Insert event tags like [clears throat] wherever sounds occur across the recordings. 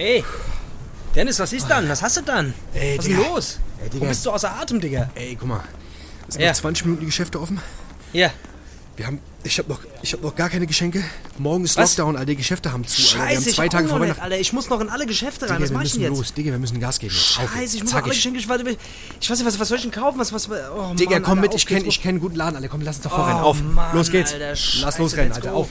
Ey, Dennis, was ist dann? Was hast du dann? Ey, was ist denn Digga. los? Ey, Digga. Wo bist du außer Atem, Digga? Ey, guck mal. Es sind Ja. noch 20 Minuten die Geschäfte offen. Ja. Wir haben, ich habe noch, ich hab noch gar keine Geschenke. Morgen ist Was? Lockdown, Alter. Die Geschäfte haben zu. Alter. Wir haben Scheiße, zwei ich Tage auch vor nicht, Weihnachten. Alter. Ich muss noch in alle Geschäfte rein. Digga, was wir mach ich müssen denn jetzt? los. Digga, wir müssen Gas geben. jetzt. Auf Scheiße, ich muss noch Zack, alle ich- Geschenke. Ich, warte, ich weiß nicht, was, was soll ich denn kaufen? Was, was, oh, Digga, Mann, komm Alter, mit. auf Ich geht's, kenne ich kenn einen guten Laden, Alter. Komm, lass uns doch Oh, vorrennen. Auf. Mann, los geht's. Alter, lass Scheiße, losrennen, let's Alter. go. Auf.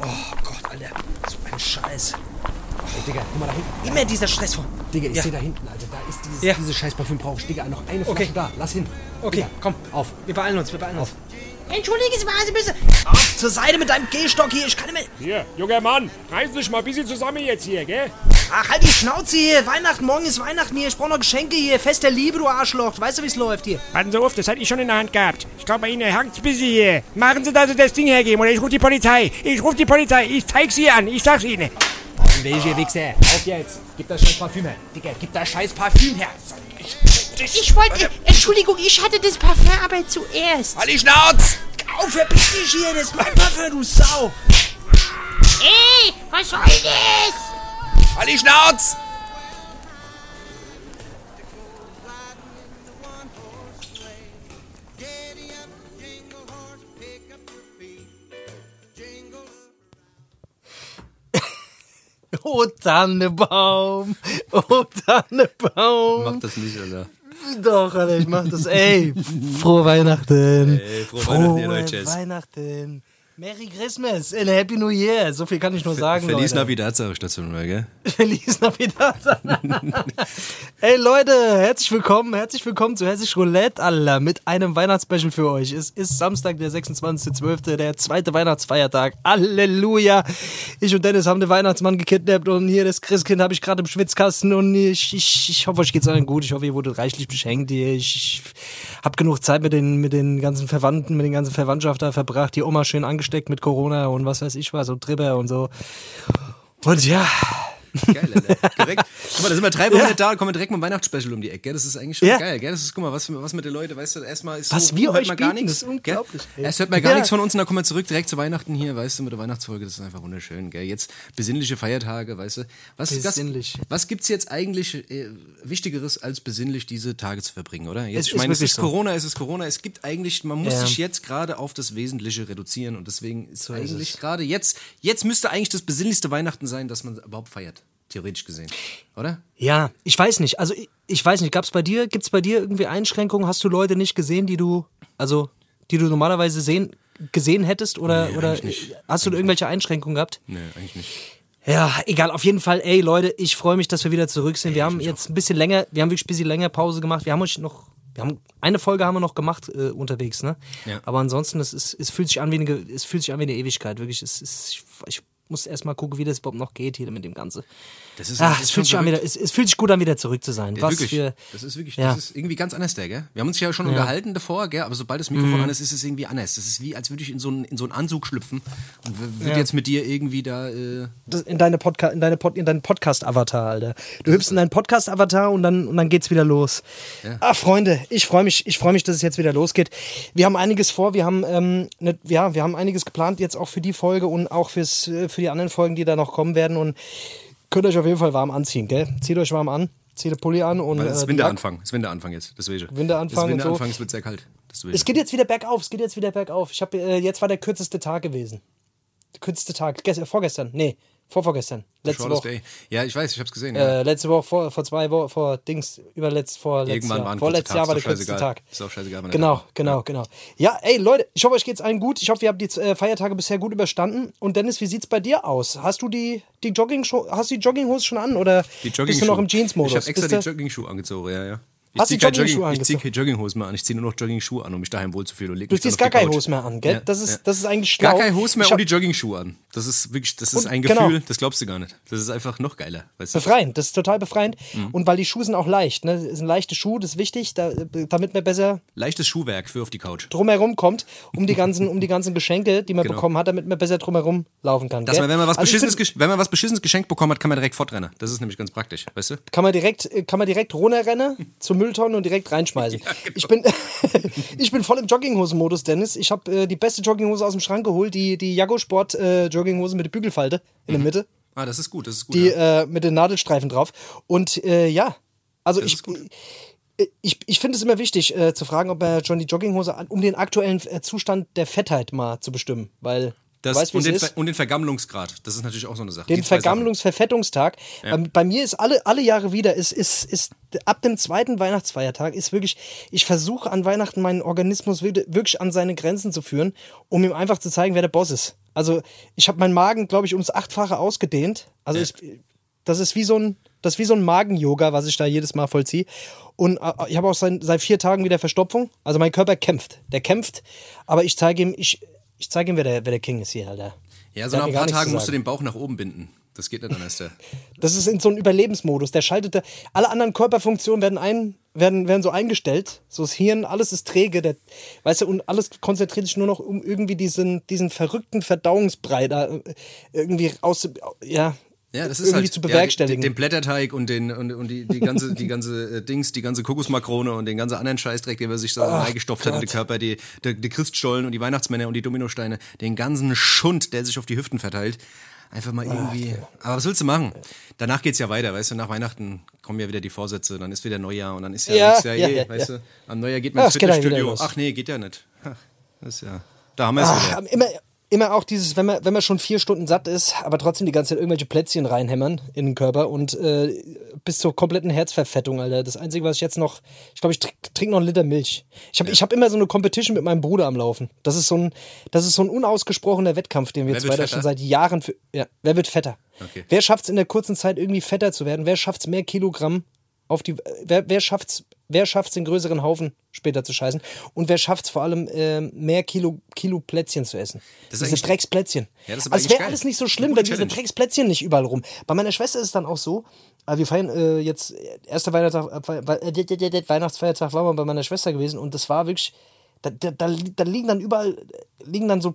Oh Gott, Alter. So ein Scheiß. Ey, Digga, guck mal da hinten. Immer dieser Stress vor. Digga, ich Ja. sehe da hinten, Alter. Da ist dieses, Ja. dieses scheiß Parfüm brauchst. Digga, noch eine Flasche Okay. da. Lass hin. Okay, Digga, komm. Auf. Wir beeilen uns, wir beeilen uns. Entschuldigen Sie mal, Sie müssen... Auf, zur Seite mit deinem Gehstock hier. Ich kann nicht mehr... Hier, junger Mann, reißen dich mal ein bisschen zusammen jetzt hier, gell? Ach, halt die Schnauze hier. Weihnachten, morgen ist Weihnachten hier. Ich brauche noch Geschenke hier. Fest der Liebe, du Arschloch. Weißt du, wie es läuft hier? Warten Sie auf, das hatte ich schon in der Hand gehabt. Ich glaube, bei Ihnen hängt ein bisschen hier. Machen Sie, dass Sie das Ding hergeben oder ich rufe die Polizei. Ich rufe die Polizei. Ich zeig's Sie an. Ich sag's Ihnen. Welche Wichser? Auf jetzt. Gib das scheiß Parfüm her. Digga, gib das scheiß Parfüm her. Ich wollte. Entschuldigung, ich hatte das Parfum aber zuerst. Halt die Schnauze! Auf, verpiss dich hier. Das ist mein Parfum, du Sau. Ey, was soll das? Halt die Schnauze! Oh, Tannebaum. Oh, Tannebaum. Mach das nicht, Alter. Doch, Alter, ich mach das. Ey, frohe Weihnachten. Ey, frohe Weihnachten, ihr Deutsches. Weihnachten. Merry Christmas and Happy New Year. So viel kann ich nur sagen, Verlies Leute. Navidad, sag ich dazu nur, gell? [laughs] Feliz Navidad. [laughs] Ey Leute, herzlich willkommen, herzlich willkommen zu Hessisch Roulette, Alter, mit einem Weihnachtsspecial für euch. Es ist Samstag, der 26.12., der zweite Weihnachtsfeiertag. Halleluja. Ich und Dennis haben den Weihnachtsmann gekidnappt und hier das Christkind habe ich gerade im Schwitzkasten und ich, ich, ich hoffe, euch geht's allen gut. Ich hoffe, ihr wurdet reichlich beschenkt. Ich, ich habe genug Zeit mit den, mit den ganzen Verwandten, mit den ganzen Verwandtschaft da verbracht. Die Oma schön angesteckt mit Corona und was weiß ich was und Tripper und so. Und ja, Geil, Alter. Direkt. Guck mal, da sind wir drei Wochen nicht da und kommen direkt mit dem Weihnachtsspecial um die Ecke, gell? Das ist eigentlich schon Ja. geil, gell? Das ist, guck mal, was, was mit den Leuten, weißt du, erstmal ist Was so, wir hört euch man gar nichts. das unglaublich. Gell? Erst hört man gar Ja. nichts von uns und dann kommen wir zurück direkt zu Weihnachten hier, weißt du, mit der Weihnachtsfolge, das ist einfach wunderschön, gell? Jetzt besinnliche Feiertage, weißt du? Was, Besinnlich. Was, was gibt's jetzt eigentlich äh, Wichtigeres als besinnlich diese Tage zu verbringen, oder? Jetzt, Es ich ist meine, es ist so. Corona, es ist Corona, es gibt eigentlich, man muss Ja. sich jetzt gerade auf das Wesentliche reduzieren und deswegen ist ist eigentlich es. gerade jetzt, jetzt müsste eigentlich das besinnlichste Weihnachten sein, dass man überhaupt feiert. Theoretisch gesehen. Oder? Ja, ich weiß nicht. Also ich, ich weiß nicht, gab's bei dir, gibt's bei dir irgendwie Einschränkungen? Hast du Leute nicht gesehen, die du, also die du normalerweise sehen, gesehen hättest? Oder, Nee, oder nicht. hast du irgendwelche Einschränkungen gehabt? Nee, eigentlich nicht. Ja, egal, auf jeden Fall, ey Leute, ich freue mich, dass wir wieder zurück sind. Wir haben jetzt ein bisschen länger, wir haben wirklich ein bisschen länger Pause gemacht. Wir haben euch noch, wir haben eine Folge haben wir noch gemacht äh, unterwegs, ne? Ja. Aber ansonsten, es, ist, es fühlt sich an wie eine, es fühlt sich an wie eine Ewigkeit, wirklich. Es ist, ich, ich muss erst mal gucken, wie das überhaupt noch geht hier mit dem Ganze. Das ist, Ach, das es fühlt, sich an wieder, es, es fühlt sich gut an, wieder zurück zu sein. Ja, Was wirklich. für. das ist wirklich, Ja. das ist irgendwie ganz anders, der, gell? Wir haben uns ja schon unterhalten davor, gell? Aber sobald das Mikrofon Mhm. an ist, ist es irgendwie anders. Das ist wie, als würde ich in so einen, in so einen Anzug schlüpfen und würde Ja. jetzt mit dir irgendwie da. Äh, in deine Podca in deine Pod in deinen Podcast-Avatar, Alter. Du hüpfst in deinen Podcast-Avatar und dann, und dann geht's wieder los. Ah, Freunde, ich freue mich, ich freue mich, dass es jetzt wieder losgeht. Wir haben einiges vor, wir haben, ähm, ne, ja, wir haben einiges geplant jetzt auch für die Folge und auch fürs, äh, für die anderen Folgen, die da noch kommen werden und könnt euch auf jeden Fall warm anziehen, gell? Zieht euch warm an, zieht den Pulli an und weil es äh, ist die Winteranfang. Es ist Winteranfang jetzt. Deswegen. Winteranfang Es ist und so. Winteranfang, es wird sehr kalt. Deswegen. Es geht jetzt wieder bergauf, es geht jetzt wieder bergauf. Ich habe äh, jetzt war der kürzeste Tag gewesen. Kürzeste Tag, Gest vorgestern, nee, vorvorgestern, letzte Woche. Day. Ja, ich weiß, ich hab's gesehen. Ja. Äh, letzte Woche, vor, vor zwei Wochen, vor Dings, überletzt, vor letztes Irgendwann Jahr. Vorletztes Jahr war der kürzeste. Tag. Ist auch scheißegal, Genau, Tag ist. genau, genau. Ja, ey Leute, ich hoffe, euch geht's allen gut. Ich hoffe, ihr habt die äh, Feiertage bisher gut überstanden. Und Dennis, wie sieht's bei dir aus? Hast du die, die Jogging hast du die Jogginghose schon an oder bist du noch im Jeans-Modus? Ich habe extra Bist die Jogging-Schuhe angezogen, ja, ja. Ich Hast zieh du keine Jogging-Schuhe Jogging, ich zieh keine Jogginghosen mehr an, ich ziehe nur noch Jogging-Schuhe an, um mich daheim wohlzufühlen. und Du ziehst gar keine Couch. Hose mehr an, gell? Ja, das, ist, ja. das ist eigentlich schlau. Gar keine Hose mehr und die Jogging-Schuhe an. Das ist wirklich, das ist Und- ein genau. Gefühl, das glaubst du gar nicht. Das ist einfach noch geiler. Weißt du? Befreiend, das ist total befreiend. Mhm. Und weil die Schuhe sind auch leicht, ne? Das sind leichte Schuhe, das ist wichtig, da, damit man besser Leichtes Schuhwerk für auf die Couch. drumherum kommt, um die ganzen, um die ganzen Geschenke, die man Genau. bekommen hat, damit man besser drumherum laufen kann. Dass gell? man, wenn man was Also beschissenes, bin- wenn man was beschissenes geschenkt bekommen hat, kann man direkt fortrennen. Das ist nämlich ganz praktisch, weißt du? kann man direkt, kann man direkt runterrennen zur Mülltonne und direkt reinschmeißen. [laughs] genau. Ich bin, [laughs] ich bin voll im Jogginghosen-Modus, Dennis. Ich habe äh, die beste Jogginghose aus dem Schrank geholt, die, die Jago Sport äh, Jogginghose mit der Bügelfalte in der Mitte. Ah, das ist gut, das ist gut. die ja. äh, mit den Nadelstreifen drauf. Und äh, ja, also Das ich, gut. ich, ich finde es immer wichtig äh, zu fragen, ob er John die Jogginghose an, um den aktuellen äh, Zustand der Fettheit mal zu bestimmen, weil das, weißt, und, den ist. Und den Vergammlungsgrad, das ist natürlich auch so eine Sache. Den Die zwei Sachen. Vergammlungsverfettungstag. Bei, bei mir ist alle, alle Jahre wieder, ist, ist, ist ab dem zweiten Weihnachtsfeiertag ist wirklich, ich versuche an Weihnachten meinen Organismus wirklich wirklich an seine Grenzen zu führen, um ihm einfach zu zeigen, wer der Boss ist. Also ich habe meinen Magen, glaube ich, ums Achtfache ausgedehnt. Also Ja. ich, das ist wie so ein, das ist wie so ein Magen-Yoga, was ich da jedes Mal vollziehe. Und äh, ich habe auch seit, seit vier Tagen wieder Verstopfung. Also mein Körper kämpft. Der kämpft, aber ich zeige ihm, ich, ich zeige ihm, wer der, wer der King ist hier, Alter. Ja, so Der nach ein paar Tagen musst du den Bauch nach oben binden. Das geht nicht anders. Der. [laughs] Das ist in so einem Überlebensmodus. Der schaltet, da- alle anderen Körperfunktionen werden, ein, werden, werden so eingestellt. So das Hirn, alles ist träge. Der, weißt du, und alles konzentriert sich nur noch um irgendwie diesen, diesen verrückten Verdauungsbrei da äh, irgendwie aus, ja, Ja, das ist irgendwie halt zu ja, bewerkstelligen. den, den Blätterteig und den und, und die, die ganze die ganze äh, Dings, die ganze Kokosmakrone und den ganzen anderen Scheißdreck, den wir sich so reingestopft hat in den Körper, die der, die Christstollen und die Weihnachtsmänner und die Dominosteine, den ganzen Schund, der sich auf die Hüften verteilt. Einfach mal irgendwie. Aber was willst du machen? Danach geht's ja weiter, weißt du, nach Weihnachten kommen ja wieder die Vorsätze, dann ist wieder Neujahr und dann ist ja, Ja, nächstes Jahr ja, eh, ja, weißt ja. du, am Neujahr geht man Ja, ins ja Fitnessstudio. Ach nee, geht ja nicht. Ach, das ist ja. Da haben wir es wieder. immer, immer auch dieses, wenn man, wenn man schon vier Stunden satt ist, aber trotzdem die ganze Zeit irgendwelche Plätzchen reinhämmern in den Körper und äh, bis zur kompletten Herzverfettung, Alter. Das Einzige, was ich jetzt noch, ich glaube, ich trinke trink noch einen Liter Milch. Ich habe ich hab immer so eine Competition mit meinem Bruder am Laufen. Das ist so ein, das ist so ein unausgesprochener Wettkampf, den wir Wer zwei da schon seit Jahren für, ja, wer wird fetter? Okay. Wer schafft es in der kurzen Zeit irgendwie fetter zu werden? Wer schafft es mehr Kilogramm auf die, wer, wer schafft's, wer schafft's den größeren Haufen später zu scheißen? Und wer schafft's vor allem ähm, mehr Kilo, Kilo Plätzchen zu essen? Das ist diese Drecksplätzchen. Ja, das also es wäre alles nicht so schlimm, wenn diese. Drecksplätzchen nicht überall rum. Bei meiner Schwester ist es dann auch so, äh, wir feiern äh, jetzt, äh, erster Weihnachtstag, äh, äh, Weihnachtsfeiertag war mal bei meiner Schwester gewesen und das war wirklich, da, da, da, da liegen dann überall, äh, liegen dann so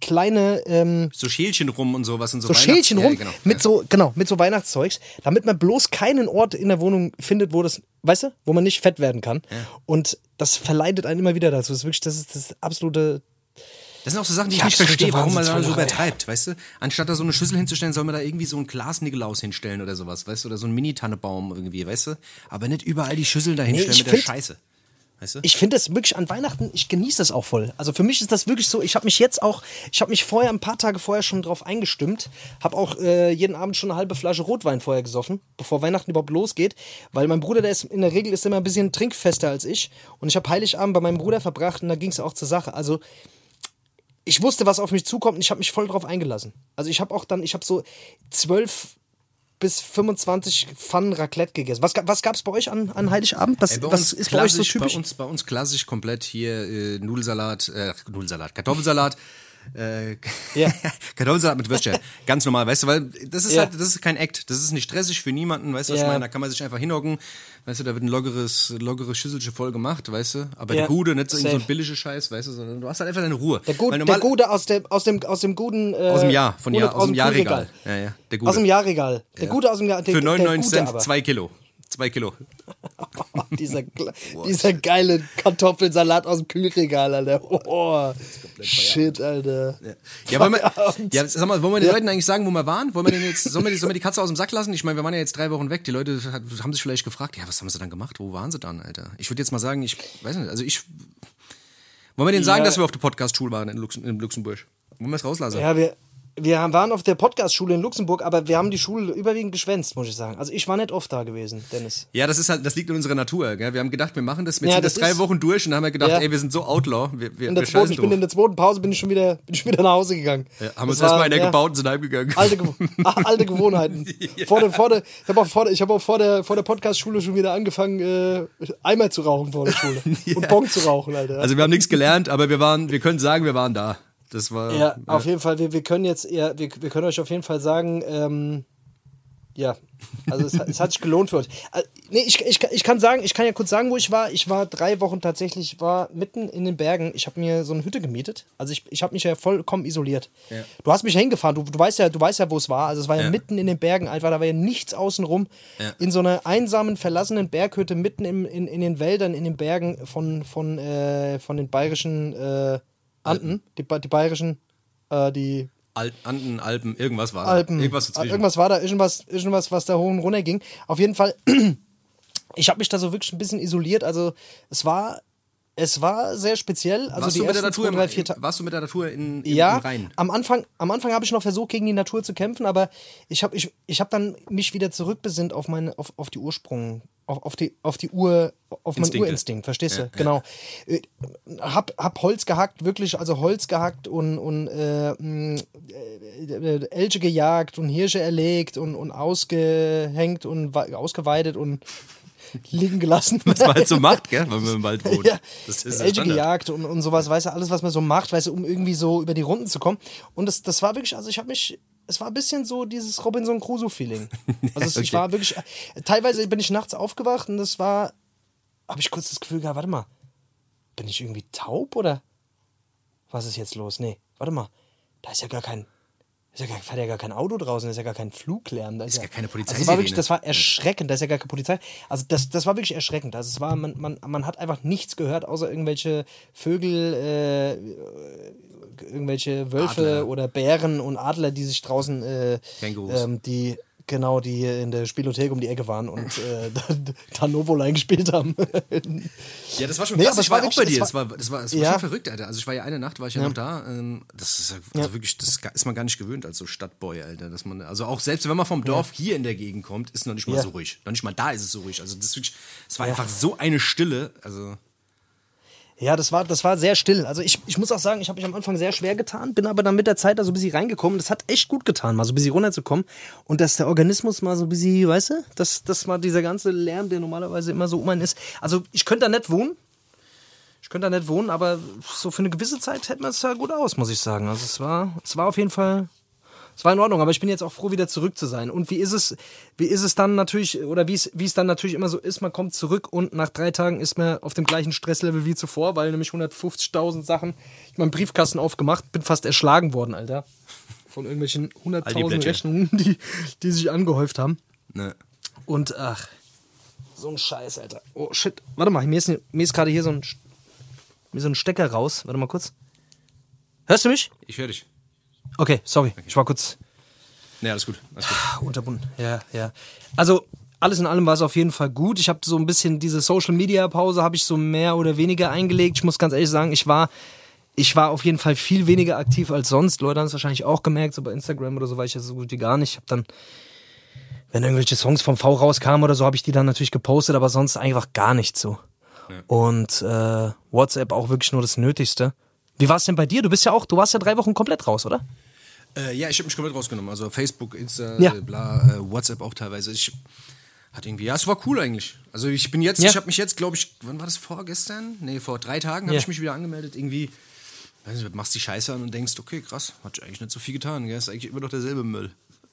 kleine, ähm, So Schälchen rum und sowas und so. so Schälchen Ja, rum genau. mit ja. so genau mit so Weihnachtszeugs, damit man bloß keinen Ort in der Wohnung findet, wo das, weißt du, wo man nicht fett werden kann. Und das verleitet einen immer wieder dazu. Das ist wirklich das ist das absolute Das sind auch so Sachen, die ich Die nicht verstehe, warum man da so übertreibt, weißt du? Anstatt da so eine Schüssel hinzustellen, soll man da irgendwie so ein Glas-Nikolaus hinstellen oder sowas, weißt du? Oder so ein Mini-Tannebaum irgendwie, weißt du? Aber nicht überall die Schüssel da hinstellen ich mit der Scheiße. Weißt du? ich finde das wirklich an Weihnachten, ich genieße das auch voll. Also für mich ist das wirklich so, ich habe mich jetzt auch, ich habe mich vorher, ein paar Tage vorher schon drauf eingestimmt, habe auch äh, jeden Abend schon eine halbe Flasche Rotwein vorher gesoffen, bevor Weihnachten überhaupt losgeht, weil mein Bruder, der ist in der Regel ist immer ein bisschen trinkfester als ich und ich habe Heiligabend bei meinem Bruder verbracht und da ging es auch zur Sache. Also ich wusste, was auf mich zukommt und ich habe mich voll drauf eingelassen. Also ich habe auch dann, ich habe so zwölf bis 25 Pfannen Raclette gegessen. Was, was gab es bei euch an, an Heiligabend? Was, Ey, bei was uns ist bei euch so klassisch, typisch? Bei uns, bei uns klassisch komplett hier äh, Nudelsalat, äh, Nudelsalat, Kartoffelsalat. Äh, Ja. [laughs] Kartoffelsalat mit Würstchen. Ganz normal, weißt du, weil das ist Ja. halt, das ist kein Act. Das ist nicht stressig für niemanden, weißt du, was ich meine? Da kann man sich einfach hinhocken, weißt du, da wird ein lockeres, lockeres Schüsselchen voll gemacht, weißt du. Aber der Gute, nicht so, so ein billiger Scheiß, weißt du, sondern du hast halt einfach deine Ruhe. Der, Gut, Weil der normal- Gute aus dem, aus dem, aus dem guten. Äh, Aus dem Jahr, von Jahr, aus dem Jahrregal. Ja, ja, der Gute. Aus dem Jahrregal. Der Gute aus dem Jahr. Der, Für der 99 Gute Cent aber. zwei Kilo. Zwei Kilo. [laughs] dieser, dieser geile Kartoffelsalat aus dem Kühlregal, Alter. Oh, shit, Alter. Ja, wollen wir, ja, sag mal, wollen wir den Leuten eigentlich sagen, wo wir waren? Wollen wir den jetzt, sollen wir, die, sollen wir die Katze aus dem Sack lassen? Ich meine, wir waren ja jetzt drei Wochen weg. Die Leute haben sich vielleicht gefragt, ja, was haben sie dann gemacht? Wo waren sie dann, Alter? Ich würde jetzt mal sagen, ich weiß nicht, also ich. Wollen wir denen sagen, Ja. dass wir auf der Podcast-Schule waren in, Luxem, in Luxemburg? Wollen wir es rauslassen? Ja, wir, wir waren auf der Podcast-Schule in Luxemburg, aber wir haben die Schule überwiegend geschwänzt, muss ich sagen. Also ich war nicht oft da gewesen, Dennis. Ja, das ist halt, das liegt in unserer Natur. Gell? Wir haben gedacht, wir machen das, wir Ja, ziehen das, das drei Wochen durch und haben wir gedacht, Ja. ey, wir sind so Outlaw, wir, wir, In der wir zweiten, ich bin in der zweiten Pause bin ich schon wieder, bin ich wieder nach Hause gegangen. Ja, haben Das uns erstmal in der ja. gebaut und sind heimgegangen. Alte, Gew- [laughs] alte Gewohnheiten. [laughs] Vor der, vor der, ich habe auch, vor der, ich hab auch vor der, vor der Podcast-Schule schon wieder angefangen, äh, Eimer zu rauchen vor der Schule. [laughs] Und Bong zu rauchen, Alter. Also wir haben nichts gelernt, aber wir waren, wir können sagen, wir waren da. Das war. ja, auf jeden Fall, wir, wir können jetzt, ja, wir, wir können euch auf jeden Fall sagen, ähm, ja, also es, hat- es hat sich gelohnt für euch. Äh, nee, ich, ich, ich kann sagen, ich kann ja kurz sagen, wo ich war. Ich war drei Wochen tatsächlich, ich war mitten in den Bergen. Ich habe mir so eine Hütte gemietet. Also ich, ich habe mich ja vollkommen isoliert. Ja. Du hast mich hingefahren, du, du weißt ja, du weißt ja, wo es war. Also es war ja, Ja. mitten in den Bergen einfach, da war ja nichts außenrum. Ja. In so einer einsamen, verlassenen Berghütte mitten im, in, in den Wäldern, in den Bergen von, von, äh, von den bayerischen äh, Anden, die, die bayerischen, äh, die Al Anden, Alpen, irgendwas war Alpen. da. Irgendwas dazwischen. Irgendwas war da, irgendwas, irgendwas, was da hoch und runter ging. Auf jeden Fall, [clears throat] ich habe mich da so wirklich ein bisschen isoliert. Also es war, es war sehr speziell. Also warst, die du mit der Natur drei, vier Ta- warst du mit der Natur in, im, ja, im Rhein? am Anfang, am Anfang habe ich noch versucht, gegen die Natur zu kämpfen, aber ich habe ich, ich hab dann mich wieder zurückbesinnt auf meine, auf, auf die Ursprung, auf, auf die, auf die Ur, auf meinen Instinkte. Urinstinkt, verstehst du? Ja, ja. Genau. Äh, Hab, hab Holz gehackt, wirklich, also Holz gehackt und, und äh, mh, äh, Elche gejagt und Hirsche erlegt und, und ausgehängt und ausgeweidet und [laughs] liegen gelassen. Was man halt so macht, gell, wenn man [laughs] im Wald wohnt. Ja, Das ist Elche gejagt und, und sowas, weißt du, alles, was man so macht, weißt du, um irgendwie so über die Runden zu kommen. Und das, das war wirklich, also ich habe mich, es war ein bisschen so dieses Robinson Crusoe-Feeling. [laughs] Also es, ich Okay. war wirklich, teilweise bin ich nachts aufgewacht und das war, habe ich kurz das Gefühl gehabt, warte mal, bin ich irgendwie taub oder was ist jetzt los? Nee, warte mal, da ist ja gar kein, ist ja gar, fährt ja gar kein Auto draußen, da ist ja gar kein Fluglärm. Da ist, Ist gar keine Also das war wirklich, das war erschreckend, da ist ja gar keine Polizei. Also das, das war wirklich erschreckend. Also es war, man, man, man hat einfach nichts gehört, außer irgendwelche Vögel, äh, irgendwelche Wölfe Adler. oder Bären und Adler, die sich draußen, äh, ähm, die genau, die in der Spielothek um die Ecke waren und äh, [laughs] Tanovoline gespielt haben. Ja, das war schon Nee, krass. aber ich war war auch bei dir. Das war, das war, das war Ja. schon verrückt, Alter. Also ich war ja eine Nacht, war ich ja, noch da. Ähm, Das ist ja- also wirklich, das ist man gar nicht gewöhnt als so Stadtboy, Alter. Dass man, also auch selbst wenn man vom Dorf hier in der Gegend kommt, ist noch nicht mal Ja. so ruhig. Noch nicht mal da ist es so ruhig. Also das wirklich, es war einfach so eine Stille. Also Ja, das war, das war sehr still. Also ich, ich muss auch sagen, ich habe mich am Anfang sehr schwer getan, bin aber dann mit der Zeit da so ein bisschen reingekommen. Das hat echt gut getan, mal so ein bisschen runterzukommen. Und dass der Organismus mal so ein bisschen, weißt du, dass, dass mal dieser ganze Lärm, der normalerweise immer so um einen ist. Also ich könnte da nicht wohnen. Ich könnte da nicht wohnen, aber so für eine gewisse Zeit hält man es da gut aus, muss ich sagen. Also es war, es war auf jeden Fall, es war in Ordnung, aber ich bin jetzt auch froh, wieder zurück zu sein. Und wie ist es, wie ist es dann natürlich, oder wie es, wie es dann natürlich immer so ist, man kommt zurück und nach drei Tagen ist man auf dem gleichen Stresslevel wie zuvor, weil nämlich 150.000 Sachen, ich habe meinen Briefkasten aufgemacht, bin fast erschlagen worden, Alter. Von irgendwelchen 100.000 Aldi-Plättchen. Rechnungen, [laughs] die, die sich angehäuft haben. ne. Und ach, so ein Scheiß, Alter. Oh shit. Warte mal, mir ist, mir ist gerade hier so ein, mir so ein Stecker raus. Warte mal kurz. Hörst du mich? Ich höre dich. Okay, sorry. Ich war kurz Ne, alles gut. Alles gut. unterbunden. Ja, ja. Also, alles in allem war es auf jeden Fall gut. Ich habe so ein bisschen diese Social Media Pause habe ich so mehr oder weniger eingelegt. Ich muss ganz ehrlich sagen, ich war ich war auf jeden Fall viel weniger aktiv als sonst. Leute haben es wahrscheinlich auch gemerkt, so bei Instagram oder so war ich ja so gut wie gar nicht. Ich habe dann wenn irgendwelche Songs vom V rauskamen oder so, habe ich die dann natürlich gepostet, aber sonst einfach gar nicht so. Und äh, WhatsApp auch wirklich nur das Nötigste. Wie war es denn bei dir? Du bist ja auch, du warst ja drei Wochen komplett raus, oder? Äh, ja, ich habe mich komplett rausgenommen. Also Facebook, Insta, Ja. äh, bla, äh, WhatsApp auch teilweise. Ich hat irgendwie, ja, es war cool eigentlich. Also ich bin jetzt, Ja. ich habe mich jetzt, glaube ich, wann war das vorgestern? Nee, vor drei Tagen habe Ja. ich mich wieder angemeldet. Irgendwie, weiß nicht, machst die Scheiße an und denkst, okay, krass, hat eigentlich nicht so viel getan. Gell? Ist eigentlich immer noch derselbe Müll.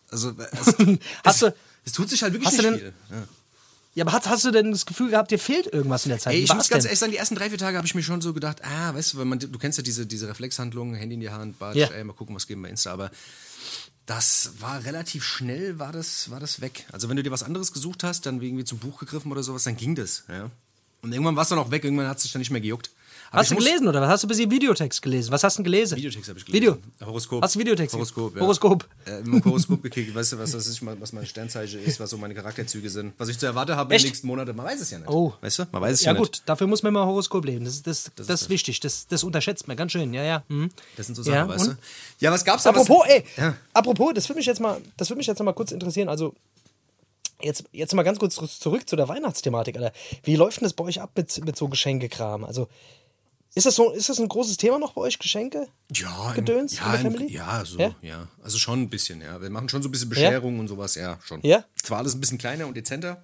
Also es, [laughs] Hast es, du- es tut sich halt wirklich nicht denn- viel. Ja. Ja, aber hast, hast du denn das Gefühl gehabt, dir fehlt irgendwas in der Zeit? Ey, ich war's muss ganz denn? ehrlich sagen, die ersten drei, vier Tage habe ich mir schon so gedacht, ah, weißt du, wenn man, du kennst ja diese, diese Reflexhandlung, Handy in die Hand, Batsch, Ja. ey, mal gucken, was geben bei Insta, aber das war relativ schnell, war das, war das weg. Also wenn du dir was anderes gesucht hast, dann irgendwie zum Buch gegriffen oder sowas, dann ging das, ja. Und irgendwann war es dann auch weg, irgendwann hat es sich dann nicht mehr gejuckt. Hast du gelesen oder was? Hast du ein bisschen Videotext gelesen? Was hast du gelesen? Videotext habe ich Video. gelesen. Horoskop. Hast du Videotext? Horoskop, ja. Horoskop. Äh, im Horoskop [laughs] gekriegt, weißt du, was, was, ich, was meine Sternzeichen ist, was so meine Charakterzüge sind, was ich zu erwarten habe in Echt? den nächsten Monaten. Man weiß es ja nicht. Oh. Weißt du? Man weiß es Ja, ja, gut, nicht. dafür muss man mal Horoskop lesen. Das, ist- das, das, ist wichtig. Das, das unterschätzt man ganz schön. Ja, ja. Mhm. Das sind so Sachen, Ja, weißt du? Ja, was gab's da? Apropos, was, ey, Ja. apropos, das würde mich jetzt mal, das würde mich jetzt noch mal kurz interessieren. Also jetzt, jetzt mal ganz kurz zurück zu der Weihnachtsthematik, Alter. Wie läuft denn das bei euch ab mit, mit so Geschenkekram? Also ist das so, ist das ein großes Thema noch bei euch Geschenke? Ja, Gedöns ja, in der Family? Ja, so, Ja? ja? Also schon ein bisschen, ja. Wir machen schon so ein bisschen Bescherung und sowas, ja, schon. Ja? Zwar alles ein bisschen kleiner und dezenter,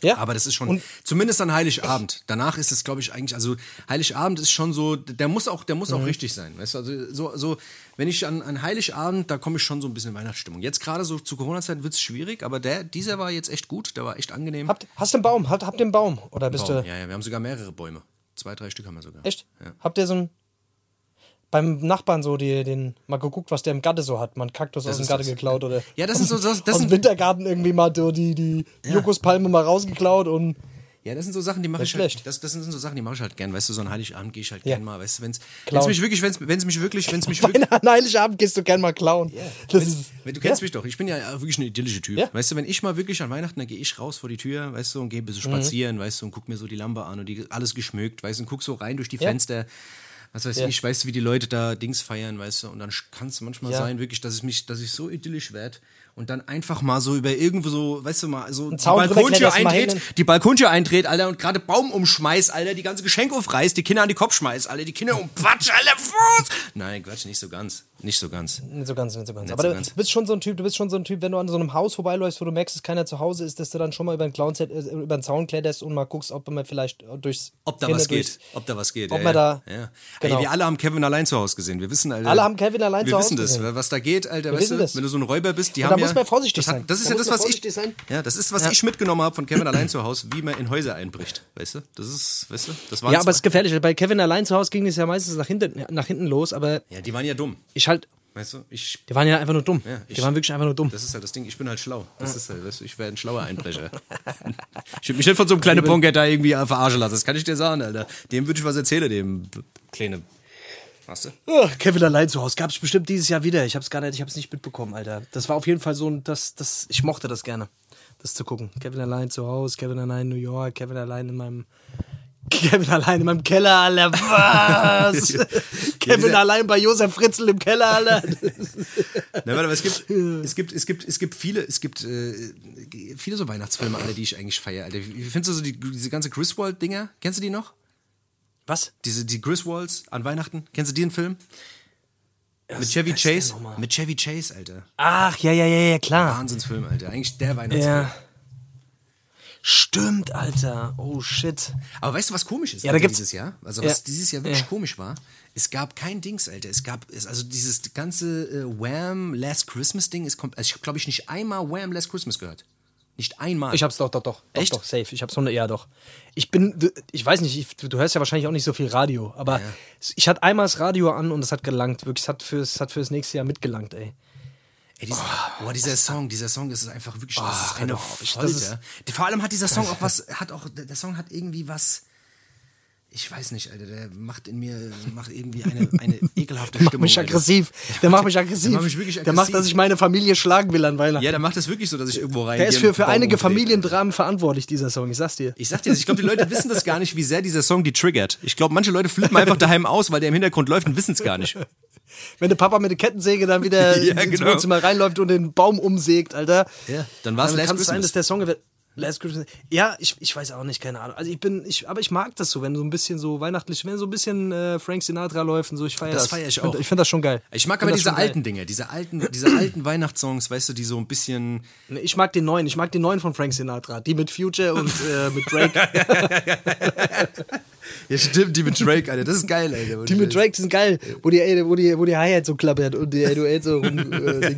Ja. aber das ist schon, Und- zumindest an Heiligabend. Danach ist es, glaube ich, eigentlich, also Heiligabend ist schon so, der muss auch, der muss Mhm. auch richtig sein. Weißt du, also so, so wenn ich an, an Heiligabend, da komme ich schon so ein bisschen in Weihnachtsstimmung. Jetzt gerade so zu Corona-Zeit wird es schwierig, aber der, dieser war jetzt echt gut, der war echt angenehm. Habt, hast du einen Baum? Habt, habt ihr einen Baum? Oder bist Baum. du. Ja, ja, wir haben sogar mehrere Bäume. Zwei, drei Stück haben wir sogar. Echt? Ja. Habt ihr so ein. Beim Nachbarn so, die, den, mal geguckt, was der im Garten so hat. Man Kaktus aus dem ist Garten das. geklaut oder. Ja, das sind so- das- das aus dem Wintergarten irgendwie mal so die, die Jokuspalme mal rausgeklaut und. Ja, das sind so Sachen, die mache ich halt, schlecht. das, das sind so Sachen, die mache ich halt gern. Weißt du, so ein Heiligabend gehe ich halt Ja. gern mal. Weißt du, wenn es mich wirklich, wenn es mich wirklich, wenn es mich wirklich, An Heiligabend gehst du gern mal klauen. Das ist, Wenn Du kennst mich doch. Ich bin ja wirklich ein idyllischer Typ. Ja. Weißt du, wenn ich mal wirklich an Weihnachten, dann gehe ich raus vor die Tür, weißt du, und gehe ein bisschen spazieren, weißt du, und guck mir so die Lampe an und die alles geschmückt, weißt du, und guck so rein durch die. Fenster. Was weiß Ja. ich, weißt du, wie die Leute da Dings feiern, weißt du, und dann kann es manchmal Ja. sein, wirklich, dass ich mich, dass ich so idyllisch werde und dann einfach mal so über irgendwo so, weißt du mal, so die Balkontür hin. die Balkontür eintritt, Alter, und gerade Baum umschmeißt, Alter, die ganze Geschenke aufreißt, die Kinder an die Kopf schmeißt, Alter, die Kinder umquatscht, Alter, Fuß! Nein, Quatsch, nicht so ganz. Nicht so ganz. Nicht so ganz, nicht so ganz. Nicht Aber so du ganz. bist schon so ein Typ, du bist schon so ein Typ, wenn du an so einem Haus vorbeiläufst, wo du merkst, dass keiner zu Hause ist, dass du dann schon mal über den, Clown, äh, über den Zaun kletterst und mal guckst, ob man vielleicht durchs Ob da Kinder was geht. Ob da was geht. ob ja, man ja. da- Ja. Genau. Ey, wir alle haben Kevin allein zu Hause gesehen. Wir wissen, Alter. Alle haben Kevin allein wir zu Hause wissen das, gesehen. was da geht, Alter. Wir weißt du, das. wenn du so ein Räuber bist, die Und haben ja. Muss man vorsichtig das hat, sein. Das ist Da ja das, was ich. sein. Ja, das ist, was Ja. ich mitgenommen habe von Kevin allein zu Hause, wie man in Häuser einbricht. Weißt du? Das ist, weißt du? Das waren Ja, aber es ist gefährlich. Bei Kevin allein zu Hause ging es ja meistens nach hinten, nach hinten los, aber ja, die waren ja dumm. ich halt, Weißt du? Ich. die waren ja einfach nur dumm. Ja, ich- die waren wirklich einfach nur dumm. Das ist halt das Ding, ich bin halt schlau. Das ist halt, weißt du, ich wäre ein schlauer Einbrecher. [laughs] ich würde mich nicht von so einem kleinen Punker da irgendwie verarschen lassen. Das kann ich dir sagen, Alter. Dem würde ich was erzählen, dem kleine. Weißt du? Ach, Kevin allein zu Hause gab es bestimmt dieses Jahr wieder. Ich hab's gar nicht, ich hab's nicht mitbekommen, Alter. Das war auf jeden Fall so ein, das, das, ich mochte das gerne, das zu gucken. Kevin allein zu Hause, Kevin allein in New York, Kevin allein in meinem, [laughs] Kevin allein in meinem Keller, Alter. Was? [laughs] Kevin dieser- allein bei Josef Fritzl im Keller, Alter. [laughs] Na, warte, aber es gibt, es gibt, es gibt, es gibt viele, es gibt äh, viele so Weihnachtsfilme, alle, die ich eigentlich feiere, Alter. Wie, wie findest du so die, diese ganze Griswold-Dinger? Kennst du die noch? Was? Diese, die Griswolds an Weihnachten? Kennst du den Film? Mit Was Chevy das denn Chase? Mit Chevy Chase, Alter. Ach, ja, ja, ja, ja, klar. Wahnsinnsfilm, Alter. Eigentlich der Weihnachtsfilm. Ja. Stimmt, Alter. Oh, shit. Aber weißt du, was komisch ist Ja, da Alter, dieses Jahr? Also was Ja. dieses Jahr wirklich Ja. komisch war, es gab kein Dings, Alter. Es gab, es, also dieses ganze äh, Wham! Last Christmas Ding ist komplett, also ich habe glaube ich nicht einmal Wham! Last Christmas gehört. Nicht einmal. Ich hab's doch, doch, doch. Echt? Doch, doch, safe. Ich hab's so, ja, doch. Ich bin, ich weiß nicht, ich, du, hörst ja wahrscheinlich auch nicht so viel Radio, aber ich hatte einmal das Radio an und es hat gelangt, wirklich. Es hat fürs, hat fürs nächste Jahr mitgelangt, ey. Ey, dieser, boah, dieser Song, dieser Song, ist einfach wirklich, das ist eine auf. Vor allem hat dieser Song auch was, hat auch, der Song hat irgendwie was, ich weiß nicht, Alter, der macht in mir, macht irgendwie eine, eine ekelhafte [laughs] Der macht Stimmung. mich aggressiv. Der macht mich aggressiv. Der macht mich wirklich Der macht, aggressiv. dass ich meine Familie schlagen will an Weihnachten. Ja, der macht das wirklich so, dass ich irgendwo rein. der ist für, für einige Familiendramen verantwortlich, dieser Song, ich sag's dir. Ich sag dir, das, ich glaube, die Leute wissen das gar nicht, wie sehr dieser Song die triggert. Ich glaube, manche Leute flippen einfach [laughs] daheim aus, weil der im Hintergrund läuft und wissen es gar nicht. Wenn der Papa mit der Kettensäge dann wieder [laughs] Ja, ins genau. Wohnzimmer reinläuft und den Baum umsägt, Alter. Ja, dann war's dann kann es sein, dass der Song wird. Last Christmas. Ja, ich, ich weiß auch nicht, keine Ahnung. Also ich bin, ich, aber ich mag das so, wenn so ein bisschen so weihnachtlich, wenn so ein bisschen äh, Frank Sinatra läuft und so, ich feiere das. Das feier ich auch. Ich finde das schon geil. Ich mag aber diese geil. alten Dinge, diese alten, diese alten Weihnachtssongs, weißt du, die so ein bisschen. Ich mag den neuen, ich mag den neuen von Frank Sinatra. Die mit Future und äh, mit Drake. [laughs] [laughs] Ja, stimmt, die mit Drake, Alter. Das ist geil, Alter. Die mit Drake sind geil, wo die, wo die, wo die Hi-Hat so klappert und die 808 so rum. Äh,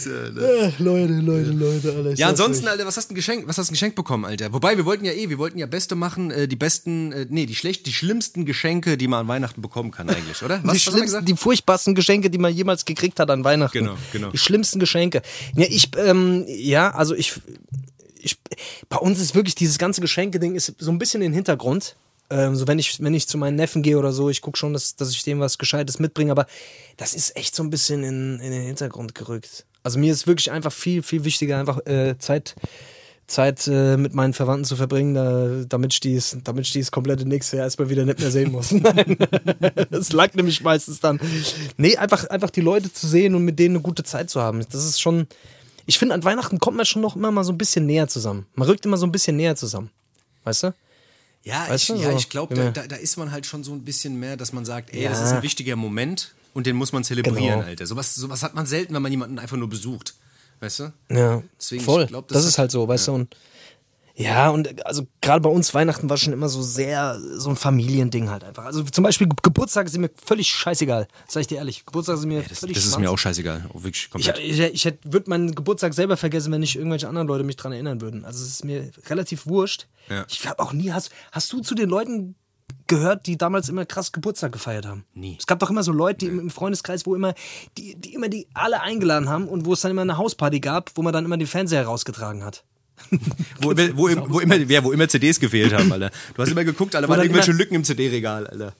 [laughs] Leute, Leute, Leute, Alter. Ja, ansonsten. Alter, was hast du ein Geschenk, was hast du ein Geschenk bekommen, Alter? Wobei, wir wollten ja eh, wir wollten ja Beste machen, äh, die besten, äh, nee, die schlecht, die schlimmsten Geschenke, die man an Weihnachten bekommen kann, eigentlich, oder? die was wir schlimmsten, die furchtbarsten Geschenke, die man jemals gekriegt hat an Weihnachten. Genau, genau. Die schlimmsten Geschenke. Ja, ich, ähm, ja, also ich, bei uns ist wirklich dieses ganze Geschenke-Ding ist so ein bisschen in den Hintergrund. Ähm, so wenn ich, wenn ich zu meinen Neffen gehe oder so, ich gucke schon, dass, dass ich dem was Gescheites mitbringe, aber das ist echt so ein bisschen in, in den Hintergrund gerückt. Also mir ist wirklich einfach viel, viel wichtiger, einfach äh, Zeit, Zeit äh, mit meinen Verwandten zu verbringen, da, damit ich dies, damit ich dies komplette nächste Jahr erstmal wieder nicht mehr sehen muss. [laughs] Nein. Das lag nämlich meistens dann. Nee, einfach, einfach die Leute zu sehen und mit denen eine gute Zeit zu haben. Das ist schon. Ich finde, an Weihnachten kommt man schon noch immer mal so ein bisschen näher zusammen. Man rückt immer so ein bisschen näher zusammen. Weißt du? Ja, Weißt ich, du, ja, so, ich glaube, da, da, da ist man halt schon so ein bisschen mehr, dass man sagt, ey, Ja. das ist ein wichtiger Moment und den muss man zelebrieren, Genau. Alter. Sowas, sowas hat man selten, wenn man jemanden einfach nur besucht. Weißt du? Ja, Deswegen, voll. glaub, das das, ist- halt so, weißt du. Und ja, und also gerade bei uns Weihnachten war schon immer so sehr so ein Familiending halt einfach. Also zum Beispiel Ge- Geburtstage sind mir völlig scheißegal, sag ich dir ehrlich. Geburtstage sind mir Das, völlig das ist schwanz. mir auch scheißegal. Auch wirklich Ich, komplett. ich, ich hätte- würde meinen Geburtstag selber vergessen, wenn nicht irgendwelche anderen Leute mich dran erinnern würden. Also es ist mir relativ wurscht. Ja. Ich habe auch nie, hast, hast du zu den Leuten gehört, die damals immer krass Geburtstag gefeiert haben? Nie. Es gab doch immer so Leute, die im, im Freundeskreis, wo immer, die, die immer die alle eingeladen haben und wo es dann immer eine Hausparty gab, wo man dann immer den Fernseher rausgetragen hat. Wo, immer- wo, wo, immer, ja, wo immer CDs gefehlt haben, Alter. Du hast immer geguckt, Alter, waren irgendwelche Lücken im CD-Regal, Alter.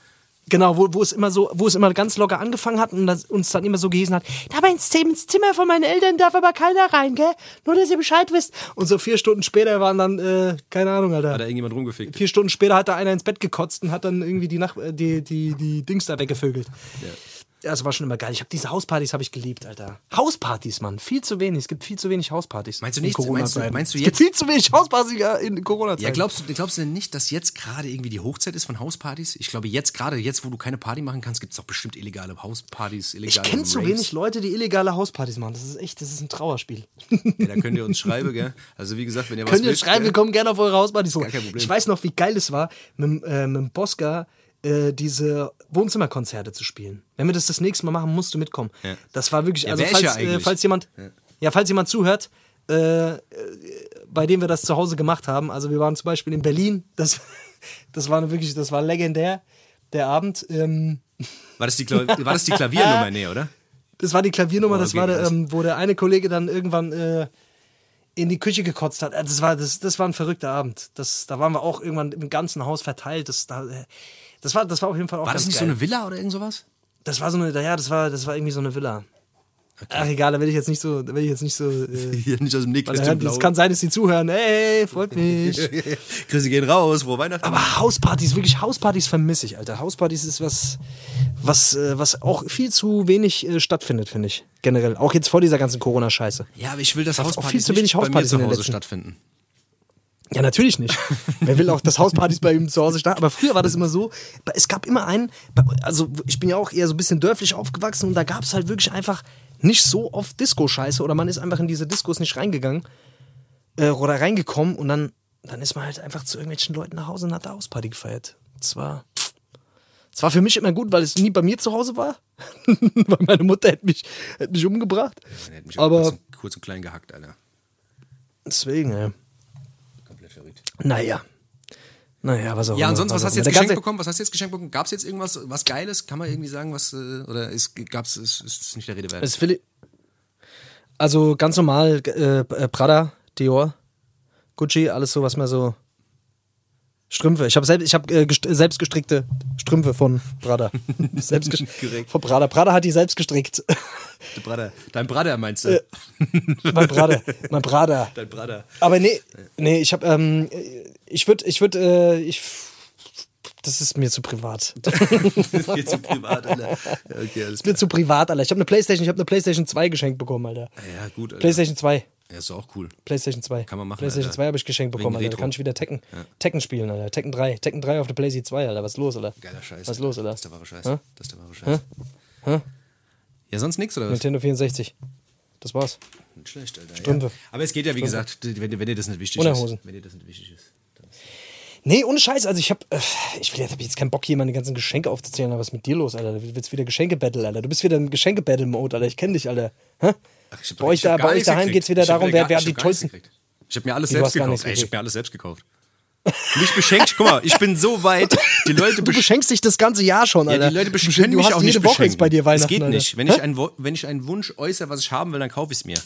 Genau, wo, wo es immer so, wo es immer ganz locker angefangen hat und das uns dann immer so gehießen hat, ins Zim- ins Zimmer von meinen Eltern darf aber keiner rein, gell? Nur, dass ihr Bescheid wisst. Und so vier Stunden später waren dann, äh, keine Ahnung, Alter. Hat da irgendjemand rumgefickt. Vier Stunden später hat da einer ins Bett gekotzt und hat dann irgendwie die, Nach äh, die, die, die Dings da weggevögelt. Ja. Das war schon immer geil. Ich habe diese Hauspartys habe ich geliebt, Alter. Hauspartys, Mann. Viel zu wenig. Es gibt viel zu wenig Hauspartys. Meinst du nicht? Meinst du- meinst du es gibt jetzt- viel zu wenig Hauspartys in Corona-Zeiten. Ja, glaubst du, glaubst du denn nicht, dass jetzt gerade irgendwie die Hochzeit ist von Hauspartys? Ich glaube, jetzt gerade, jetzt, wo du keine Party machen kannst, gibt es doch bestimmt illegale Hauspartys, ich illegale kenne zu wenig Leute, die illegale Hauspartys machen. Das ist echt, das ist ein Trauerspiel. Ja, da könnt ihr uns schreiben, gell? Also wie gesagt, wenn ihr [laughs] was Könnt ihr schreiben, wir kommen gerne auf eure Hauspartys hoch. Gar kein Problem. Ich weiß noch, wie geil es war, mit, dem, äh, mit dem Bosca äh, diese Wohnzimmerkonzerte zu spielen. Wenn wir das das nächste Mal machen, musst du mitkommen. Ja. Das war wirklich, Ja, also falls, ja äh, falls jemand, ja. falls jemand zuhört, äh, äh, bei dem wir das zu Hause gemacht haben. Also wir waren zum Beispiel in Berlin. Das, [laughs] das war wirklich, das war legendär. Der Abend. Ähm, War das die, Kla [laughs] war das die Klaviernummer? Nee, oder? das war die Klaviernummer, Oh, das war der, ähm, wo der eine Kollege dann irgendwann äh, in die Küche gekotzt hat. Äh, Das war, das, das war ein verrückter Abend. Das, da waren wir auch irgendwann im ganzen Haus verteilt. Das, da, das, war, das war auf jeden Fall auch War das nicht so geil. eine Villa oder irgend sowas? Das war so eine, ja, das war, das war irgendwie so eine Villa. Ach egal, da will ich jetzt nicht so, da will ich jetzt nicht so. Äh, [laughs] nicht aus dem Nähkästchen es kann sein, dass die zuhören. Hey, freut mich. [laughs] Grüße gehen raus, frohe Weihnachten. Aber Hauspartys, wirklich Hauspartys vermisse ich, Alter. Hauspartys ist was, was, äh, was auch viel zu wenig äh, stattfindet, finde ich. Generell. Auch jetzt vor dieser ganzen Corona-Scheiße. ja, aber ich will das auch Hauspartys viel zu wenig nicht bei mir Hauspartys zu Hause letzten- stattfinden. Ja, natürlich nicht. [laughs] Wer will auch, dass Hauspartys bei ihm zu Hause starten? Aber früher war das immer so, es gab immer einen, also ich bin ja auch eher so ein bisschen dörflich aufgewachsen und da gab es halt wirklich einfach nicht so oft Disco-Scheiße oder man ist einfach in diese Diskos nicht reingegangen äh, oder reingekommen und dann, dann ist man halt einfach zu irgendwelchen Leuten nach Hause und hat da Hausparty gefeiert. Das war, das war für mich immer gut, weil es nie bei mir zu Hause war. [laughs] weil meine Mutter hätte mich, hätte mich umgebracht. Der hätte mich Aber- kurz, kurz und klein gehackt, Alter. Deswegen, ja. Naja. Naja, was auch Ja, ansonsten, was hast du jetzt geschenkt bekommen? Was hast du jetzt geschenkt bekommen? Gab es jetzt irgendwas, was Geiles? Kann man irgendwie sagen, was, äh, oder ist, gab's, ist, ist es nicht der Rede wert? Es also ganz normal äh, Prada, Dior, Gucci, alles so, was man so Strümpfe. Ich habe selbst, ich habe äh, gest selbst gestrickte Strümpfe von Prada. [laughs] selbst von Prada. Prada hat die selbst gestrickt. [laughs] Der Bruder. Dein Bruder meinst du? mein Prada, mein Prada. [laughs] Dein Bruder. Aber nee, nee, ich habe, ähm, ich würde, ich würde, äh, ich, das ist mir zu privat. Das ist mir zu privat, Alter. Ja, Okay, alles mir klar. zu privat, Alter. Ich habe eine Playstation, ich habe eine Playstation 2 geschenkt bekommen, Alter. Ja, gut, Alter. Playstation 2. Ja, ist auch cool. PlayStation 2. Kann man machen, PlayStation Alter. 2 habe ich geschenkt bekommen, Alter. Da kann ich wieder Tekken, Tekken spielen, Alter. Tekken 3. Tekken 3 auf der PlayStation 2, Alter. Was ist los, Alter? Geiler Scheiß. Was ist los, Alter? Das ist der wahre Scheiß. Hä? Das ist der wahre Scheiß. Hä? Ja, sonst nichts, oder was? Nintendo 64. Das war's. Nicht schlecht, Alter. Strümpfe. Ja. Aber es geht ja, wie gesagt, wenn, wenn dir das nicht wichtig Unterhosen. ist. Wenn dir das nicht wichtig ist. Nee, ohne Scheiß. Also ich hab, äh, ich will jetzt, hab jetzt keinen Bock, hier meine ganzen Geschenke aufzuzählen. Aber was ist mit dir los, Alter? Du willst wieder Geschenke-Battle, Alter. Du bist wieder im Geschenke-Battle-Mode, Alter. Ich kenne dich, Alter. Hä? Ach, ich hab Bei euch, da, bei euch daheim gekriegt. geht's wieder darum, wer, wer hat die tollsten. Ich habe mir alles du selbst gekauft. Ey, ich habe mir alles selbst gekauft. Mich beschenkt, guck mal, ich bin so weit, [laughs] die Leute Du besch beschenkst dich das ganze Jahr schon, ja, Alter. die Leute Du beschenken mich hast auch jede nicht Woche bei dir Weihnachten, Es geht Alter. nicht. Wenn ich, einen, wenn ich einen Wunsch äußere, was ich haben will, dann kaufe ich es mir.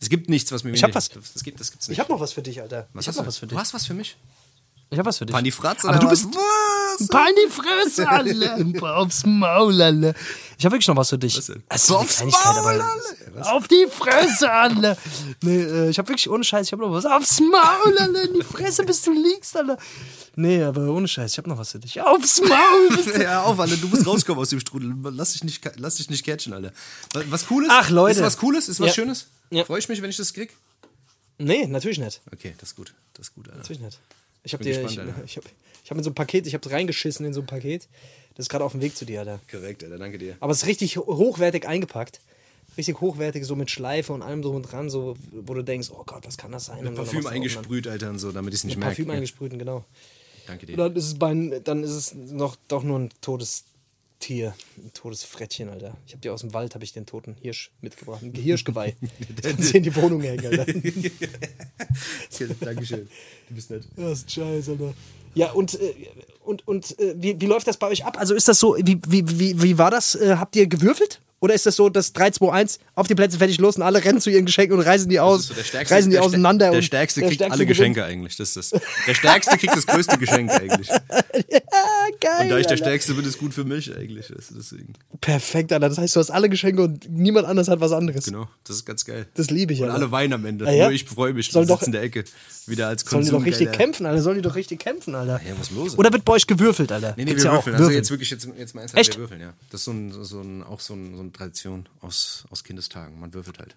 Es gibt nichts, was mir Ich hab nicht- was. Das, gibt, das gibt's nicht. Ich hab noch was für dich, Alter. was ich hab hast noch du? was für Du dich. hast was für mich? Ich hab was für dich. Pani Fratz Aber oder du bist- Was? Paar in die Fresse, [laughs] Alter. Aufs Maul, Alter. Ich habe wirklich noch was für dich. Was? Es Aufs Maul, aber- Auf die Fresse, Alter. Nee, äh, ich habe wirklich ohne Scheiß, ich habe noch was. Aufs Maul, Alter. In die Fresse, bis du liegst, Alter. Nee, aber ohne Scheiß, ich habe noch was für dich. Aufs Maul. [laughs] Ja, auf, Alter, du musst rauskommen aus dem Strudel. Lass dich nicht, lass dich nicht catchen, Alter. Was, was Cooles? Ach, Leute. Ist was Cooles? Ist was Ja. Schönes? Ja. Freue ich mich, wenn ich das krieg? nee, natürlich nicht. Okay, das ist gut. Das ist gut, Alter. Natürlich nicht. Ich habe dir, ich, gespannt, ich habe [laughs] ich hab in so ein Paket, ich habe reingeschissen in so ein Paket. Das ist gerade auf dem Weg zu dir, Alter. Korrekt, Alter, danke dir. Aber es ist richtig ho- hochwertig eingepackt. Richtig hochwertig, so mit Schleife und allem drum und dran, so, wo du denkst, oh Gott, was kann das sein? Und dann Parfüm eingesprüht, Alter, und so, damit ich es nicht merke. Parfüm eingesprüht, genau. Danke dir. Und dann ist es, bei, dann ist es noch doch nur ein totes Tier, ein totes Frettchen, Alter. Ich habe dir aus dem Wald, habe ich den toten Hirsch mitgebracht, ein [laughs] Hirschgeweih. [laughs] Kannst in die Wohnung hängen, Alter. [laughs] Dankeschön. Du bist nett. Das ist scheiße, Alter. Ja, und, äh, und, und äh, wie, wie läuft das bei euch ab? Also ist das so, wie, wie, wie, wie war das? Äh, habt ihr gewürfelt? Oder ist das so, dass 3, 2, 1, auf die Plätze, fertig, los und alle rennen zu ihren Geschenken und reißen die aus, so der stärkste, reißen die der, auseinander. Der und Stärkste kriegt Stärkste alle gewinnt. Geschenke eigentlich. Das ist das. Der Stärkste kriegt das größte Geschenk eigentlich. [laughs] Ah, geil. Und da ich der Alter. Stärkste bin, ist gut für mich eigentlich. Deswegen. Perfekt, Alter. Das heißt, du hast alle Geschenke und niemand anders hat was anderes. Genau, das ist ganz geil. Das liebe ich, Und Alter. alle weinen am Ende. Ja, ja. Nur ich freue mich. Soll und doch- in der Ecke. Wieder als Sollen die Konsum. doch richtig kämpfen, Alter. Sollen die doch richtig kämpfen, Alter. Ja, was los? Oder wird bei euch gewürfelt, Alter? Nee, nee, Gibt's wir ja auch. würfeln. Also Würfeln. jetzt wirklich, jetzt, jetzt mal ernsthaft, Echt? wir würfeln, ja. Das ist so, ein, so ein, auch so, ein, so eine Tradition aus, aus Kindestagen. Man würfelt halt.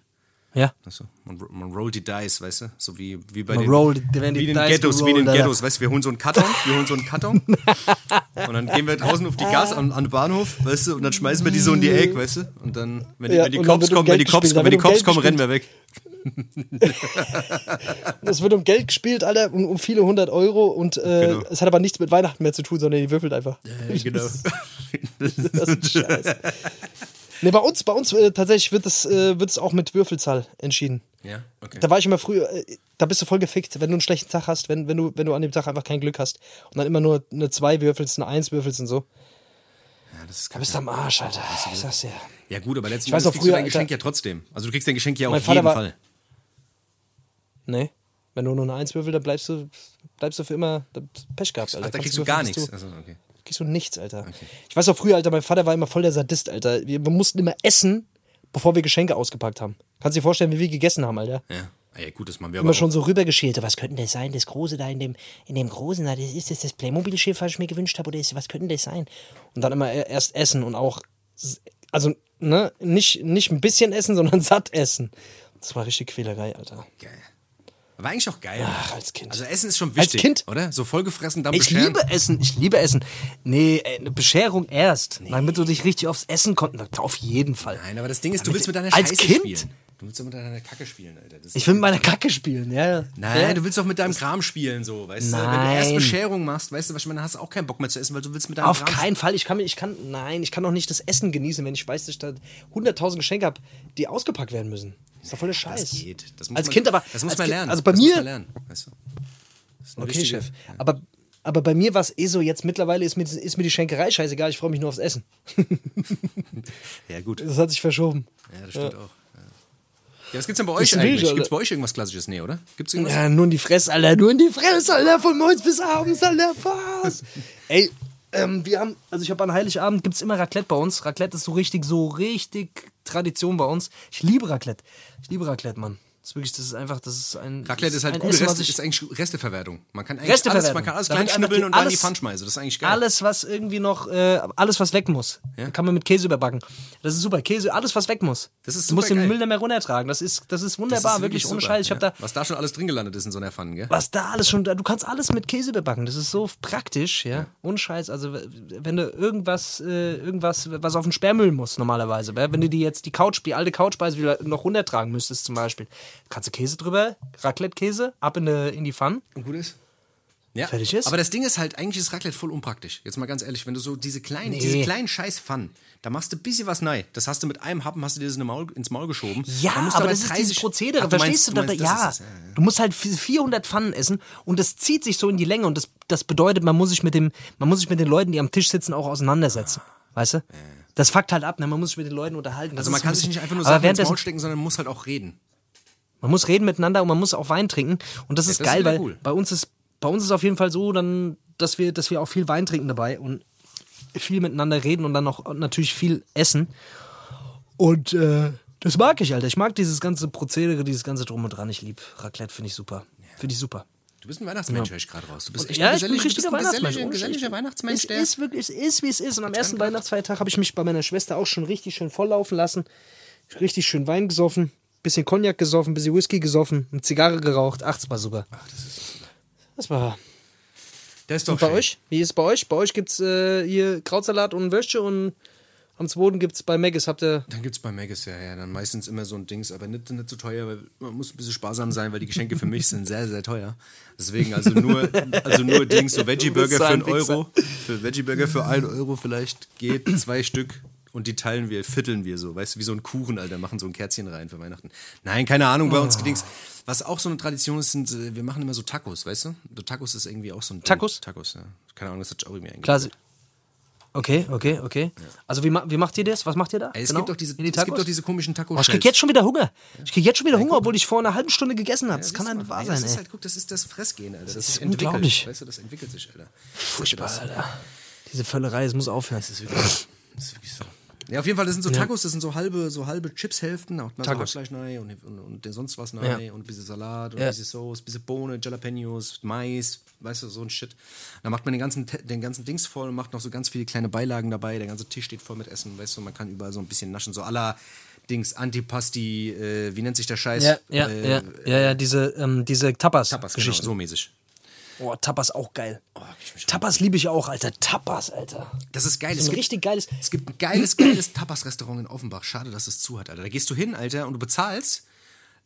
Ja. Du? man, man rollt die Dice, weißt du? So wie, wie bei Man den, die wie in den Dice Ghettos, wie in den. Ghettos. Weißt du, wir holen so einen Karton, wir holen so einen Karton [laughs] und dann gehen wir draußen auf die Gas an, an den Bahnhof, weißt du, und dann schmeißen wir die so in die Eck, weißt du? Und dann, wenn die, Ja, wenn die Cops kommen, wenn die Cops wenn die Cops kommen, rennen wir weg. [laughs] Es wird um Geld gespielt, Alter, um, um viele hundert Euro und äh, Genau. es hat aber nichts mit Weihnachten mehr zu tun, sondern die würfelt einfach. genau. [laughs] Das ist scheiße. Nee, bei uns, bei uns äh, tatsächlich wird es, äh, wird es auch mit Würfelzahl entschieden. ja, okay. Da war ich immer früher, äh, da bist du voll gefickt, wenn du einen schlechten Tag hast, wenn, wenn, du, wenn du an dem Tag einfach kein Glück hast und dann immer nur eine 2 würfelst, eine 1 würfelst und so. Ja, das ist Da bist du am Arsch, Alter. Ich sag's dir. Ja gut, aber letzten Ich weiß Endes noch kriegst du früher, dein Geschenk Alter- ja trotzdem. Also du kriegst dein Geschenk ja auf Vater jeden war- Fall. Nee. Wenn du nur eine 1 würfelst, dann bleibst du, bleibst du für immer Pech gehabt, Alter. Ach, da kriegst du gar nichts. Du, Also, okay. Kriegst du nichts, Alter. Ich weiß auch früher, Alter, mein Vater war immer voll der Sadist, Alter. Wir, wir mussten immer essen, bevor wir Geschenke ausgepackt haben. Kannst dir vorstellen, wie wir gegessen haben, Alter? Ja. Ah, ja, gut, das machen wir Immer aber schon so rübergeschält. Was könnte das sein? Das Große da in dem, in dem Großen da, das ist das das Playmobil-Schiff, was ich mir gewünscht habe? Oder ist, was könnte das sein? Und dann immer e- erst essen und auch, also, ne, nicht, nicht ein bisschen essen, [laughs] sondern satt essen. Das war richtig Quälerei, Alter. Geil. War eigentlich auch geil. Ach, als Kind. Also Essen ist schon Als wichtig, Kind? oder? So vollgefressen, dann Ich bescheren. liebe Essen, ich liebe Essen. Nee, äh, eine Bescherung erst. Damit du dich richtig aufs Essen konntest. Auf jeden Fall. Nein, aber das Ding ist, du willst mit deiner als Scheiße Kind? spielen. Du willst doch mit deiner Kacke spielen, Alter. Ich will mit meiner Kacke spielen, ja. Nein, ja. du willst doch mit deinem Kram spielen, so, weißt du? Wenn du Nein. erst Bescherung machst, weißt du, was ich meine, dann hast du auch keinen Bock mehr zu essen, weil du willst mit deinem Auf Kram keinen Fall. Ich kann, mir- ich kann, nein, ich kann auch nicht das Essen genießen, wenn ich weiß, dass ich da 100.000 Geschenke habe, die ausgepackt werden müssen. Das ist doch voll der Scheiß. Das geht. Das muss als man, Kind aber. Das muss man Kind- lernen. Also bei das Muss mir. man lernen, weißt du? Das ist eine Okay, richtige- Chef. Aber, aber bei mir war es eh so, jetzt mittlerweile ist mir, ist mir die Schenkerei scheißegal, ich freue mich nur aufs Essen. [laughs] Ja, gut. Das hat sich verschoben. Ja, das stimmt auch. Ja. Ja, was gibt's denn bei euch eigentlich? Gibt's bei euch irgendwas Klassisches? Nee, oder? Gibt's irgendwas? Ja, nur in die Fresse, Alter, nur in die Fresse, Alter, von morgens bis abends, Alter, was? [laughs] Ey, ähm, wir haben, also ich habe an Heiligabend gibt's immer Raclette bei uns. Raclette ist so richtig, so richtig Tradition bei uns. Ich liebe Raclette. Ich liebe Raclette, Mann. Das ist wirklich, das ist einfach, das ist ein. Raclette ist halt gute Essen, Reste, ist eigentlich Resteverwertung. Man kann eigentlich alles, man kann alles klein schnibbeln und dann in die alles- Pfanne schmeißen. Das ist eigentlich geil. Alles, was irgendwie noch, äh, alles, was weg muss, Ja? kann man mit Käse überbacken. Das ist super. Käse, alles, was weg muss. Das ist du musst den supergeil. Müll nicht mehr runtertragen. Das ist, das ist Das ist wunderbar, wirklich, ohne Scheiß. Ich ja. hab da, Was da schon alles drin gelandet ist in so einer Pfanne, gell? was da alles schon, du kannst alles mit Käse bebacken. Das ist so praktisch, ja. Ohne Scheiß. Also, wenn du irgendwas, äh, irgendwas, was auf den Sperrmüll muss, normalerweise, ja? wenn du die jetzt die Couch, die alte Couchspeise wieder noch runtertragen müsstest, zum Beispiel, kannst du Käse drüber, Raclette-Käse, ab in die, in die Pfanne. Und gut ist? Ja, Fertig ist? aber das Ding ist halt, eigentlich ist Raclette voll unpraktisch. Jetzt mal ganz ehrlich, wenn du so diese kleinen, Nee. diese kleinen scheiß Pfannen, da machst du ein bisschen was nein. Das hast du mit einem Happen, hast du dir das in Maul, ins Maul geschoben. Ja, Dann musst aber du das ist dieses Prozedere, Ach, du verstehst meinst- du? meinst, ja. das ist es, du musst halt 400 Pfannen essen und das zieht sich so in die Länge und das, das bedeutet, man muss sich mit dem, man muss sich mit den Leuten, die am Tisch sitzen, auch auseinandersetzen. Weißt du? Das fuckt halt ab, ne? man muss sich mit den Leuten unterhalten. Das Also man kann sich nicht einfach nur aber Sachen ins Maul stecken, sondern man muss halt auch reden. Man muss reden miteinander und man muss auch Wein trinken. Und das ist das ist geil, wieder weil cool. bei uns ist bei uns ist auf jeden Fall so, dann, dass wir, dass wir auch viel Wein trinken dabei und viel miteinander reden und dann auch natürlich viel essen. Und äh, das mag ich, Alter. Ich mag dieses ganze Prozedere, dieses ganze Drum und Dran. Ich lieb Raclette, finde ich super. Finde ich super. Du bist ein Weihnachtsmensch, höre ich gerade raus. Du bist echt Ja, ein ich bin ein richtiger bist ein Weihnachtsmensch. geselliger. Weihnachtsmensch, Es ist wirklich, es ist, wie es ist. Und am ersten. Weihnachtsfeiertag habe ich mich bei meiner Schwester auch schon richtig schön volllaufen lassen. Richtig schön Wein gesoffen, bisschen Cognac gesoffen, bisschen Whisky gesoffen, eine Zigarre geraucht. Ach, das war super. Ach, das ist. Das war. Der ist doch Und bei schön. euch? Wie ist es bei euch? Bei euch gibt es äh, hier Krautsalat und Würstchen und am zweiten gibt es bei Maggis, habt ihr. Dann gibt's bei Maggis ja, ja, dann meistens immer so ein Dings, aber nicht, nicht so teuer, weil man muss ein bisschen sparsam sein, weil die Geschenke für mich sind sehr, sehr teuer. Deswegen also nur, also nur Dings, so Veggie-Burger für einen Euro, für Veggie-Burger für einen Euro vielleicht geht, zwei Stück und die teilen wir, vierteln wir so, weißt du, wie so ein Kuchen, Alter, machen so ein Kerzchen rein für Weihnachten. Nein, keine Ahnung, bei uns Dings. Was auch so eine Tradition ist, sind, äh, wir machen immer so Tacos, weißt du? So Tacos ist irgendwie auch so ein Ding. Tacos? Tacos, ja. Keine Ahnung, das hat auch irgendwie sie- Okay, okay, okay. Also wie, wie macht ihr das? Was macht ihr da? Ey, es, Genau? gibt doch diese, die es gibt Tacos? doch diese komischen taco Oh, ich krieg jetzt schon wieder Hunger. Ich krieg jetzt schon wieder Hunger, obwohl ich vor einer halben Stunde gegessen habe. das kann ja nicht wahr ey, sein, das ist ey. halt, guck, das ist das Fressgehen, Alter. Das, ist sich entwickelt. unglaublich. Weißt du, das entwickelt sich, Alter. Furchtbar, Alter. Diese Völlerei, es muss aufhören. Das ist wirklich, das ist wirklich so. Ja, auf jeden Fall, das sind so Tacos, das sind so halbe, so halbe Chipshälften, auch mal so Tacos. Hackfleisch rein und, und, und der sonst was Ja. rein und ein bisschen Salat und Ja. ein bisschen Sauce, ein bisschen Bohne, Jalapenos, Mais, weißt du, so ein Shit. Dann macht man den ganzen, den ganzen Dings voll und macht noch so ganz viele kleine Beilagen dabei. Der ganze Tisch steht voll mit Essen, weißt du, man kann überall so ein bisschen naschen, so la Dings, Antipasti, äh, wie nennt sich der Scheiß? Ja, ja, äh, ja, ja, ja, diese, ähm, diese Tapas, genau, Tapas-Geschichten. so mäßig. Oh, Tapas auch geil. Oh, Tapas liebe ich auch, Alter. Tapas, Alter. Das ist geil. So Es gibt, richtig geiles. es gibt ein geiles, geiles Tapas-Restaurant in Offenbach. Schade, dass es zu hat, Alter. Da gehst du hin, Alter, und du bezahlst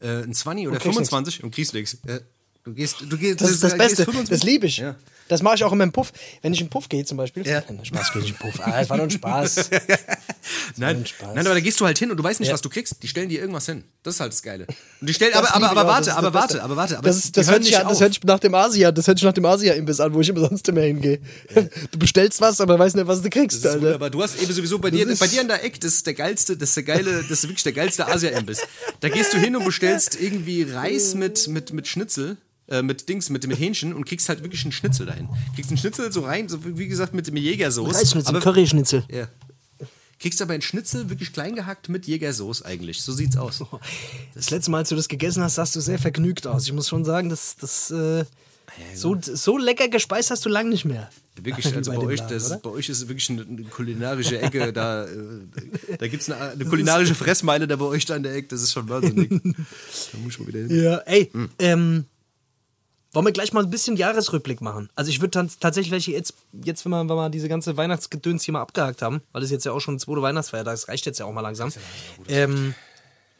äh, ein 20 oder kriegst 25 und kriegst nichts. Ja. Du gehst, du gehst, Das ist das Beste. 25. Das liebe ich. Ja. Das mache ich auch immer im Puff. Wenn ich im Puff gehe zum Beispiel. Ja. Nein, Spaß, gehe ich im Puff. Ah, das war doch ein Spaß. [laughs] Nein, ein Spaß. nein, aber da gehst du halt hin und du weißt nicht, Ja. was du kriegst. Die stellen dir irgendwas hin. Das ist halt das Geile. Und die stellen, Das aber, aber, aber das warte, aber das warte, aber warte. Aber Das, das, hört sich an, das hört sich nach dem Asia, das hört sich nach dem Asia-Imbiss an, wo ich immer sonst immer hingehe. [laughs] Du bestellst was, aber weißt nicht, was du kriegst, Das wunderbar. Du hast eben sowieso bei dir, bei dir an der Eck, das ist der geilste, das ist der geile, das ist wirklich der geilste Asia-Imbiss. Da gehst du hin und bestellst irgendwie Reis mit, mit, mit Schnitzel, äh, mit Dings, mit, mit Hähnchen und kriegst halt wirklich einen Schnitzel dahin. Kriegst einen Schnitzel so rein, so wie gesagt, mit dem Jägersoße. Reisschnitzel, Curryschnitzel. ja. Kriegst aber einen Schnitzel wirklich klein gehackt mit Jägersoße eigentlich. So sieht's aus. [laughs] Das letzte Mal, als du das gegessen hast, sahst du sehr vergnügt aus. Ich muss schon sagen, das, das äh, so, so lecker gespeist hast du lang nicht mehr. Wirklich, [laughs] also bei bei dem euch, Laden, das, bei euch ist wirklich eine, eine kulinarische Ecke, [laughs] da, äh, da gibt es eine, eine kulinarische Fressmeile da bei euch da an der Ecke, das ist schon wahnsinnig. da muss ich mal wieder hin. Ja, ey, ähm, wollen wir gleich mal ein bisschen Jahresrückblick machen? Also ich würde dann tatsächlich jetzt, jetzt wenn, wir, wenn wir diese ganze Weihnachtsgedöns hier mal abgehakt haben, weil das jetzt ja auch schon zweite Weihnachtsfeiertag, das reicht jetzt ja auch mal langsam. Ähm,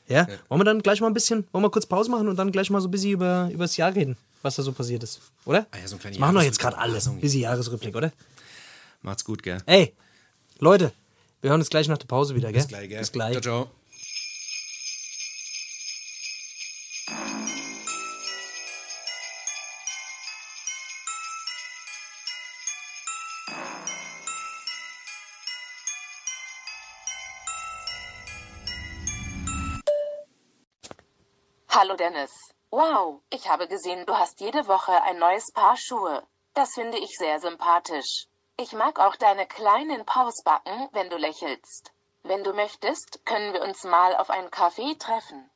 ja, wollen wir dann gleich mal ein bisschen, wollen wir kurz Pause machen und dann gleich mal so ein bisschen über, über das Jahr reden, was da so passiert ist, oder? Ah ja, so ein das machen wir jetzt gerade alle, so ein- bisschen Jahresrückblick, oder? Macht's gut, gell? Ey, Leute, wir hören uns gleich nach der Pause wieder, gell? Bis gleich, gell? Bis gleich. Ciao, ciao. Hallo Dennis. Wow, ich habe gesehen, du hast jede Woche ein neues Paar Schuhe. Das finde ich sehr sympathisch. Ich mag auch deine kleinen Pausbacken, wenn du lächelst. Wenn du möchtest, können wir uns mal auf einen Kaffee treffen.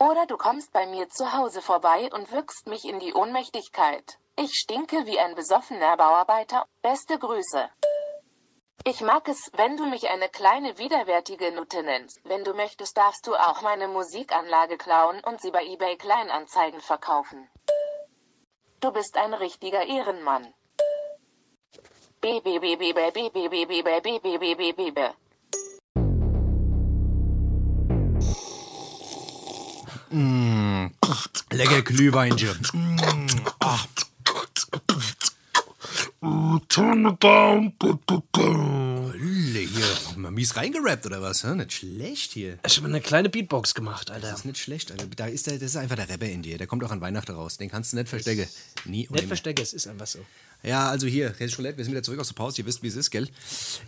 Oder du kommst bei mir zu Hause vorbei und wirkst mich in die Ohnmächtigkeit. Ich stinke wie ein besoffener Bauarbeiter. Beste Grüße. Ich mag es, wenn du mich eine kleine widerwärtige Nutte nennst. Wenn du möchtest, darfst du auch meine Musikanlage klauen und sie bei eBay Kleinanzeigen verkaufen. Du bist ein richtiger Ehrenmann. Mmh. Lecker Glühweinchen. Mmh. Ach. Hölle, hier. Mal mies reingerappt oder was? hä? Nicht schlecht hier. Ich habe eine kleine Beatbox gemacht, Alter. Das ist nicht schlecht, Alter. Da ist der, das ist einfach der Rapper in dir. Der kommt auch an Weihnachten raus. Den kannst du nicht verstecken. Nie und Nicht nimmer. verstecke, es ist einfach so. Ja, also hier, Resi Roulette, wir sind wieder zurück aus der Pause. Ihr wisst, wie es ist, gell?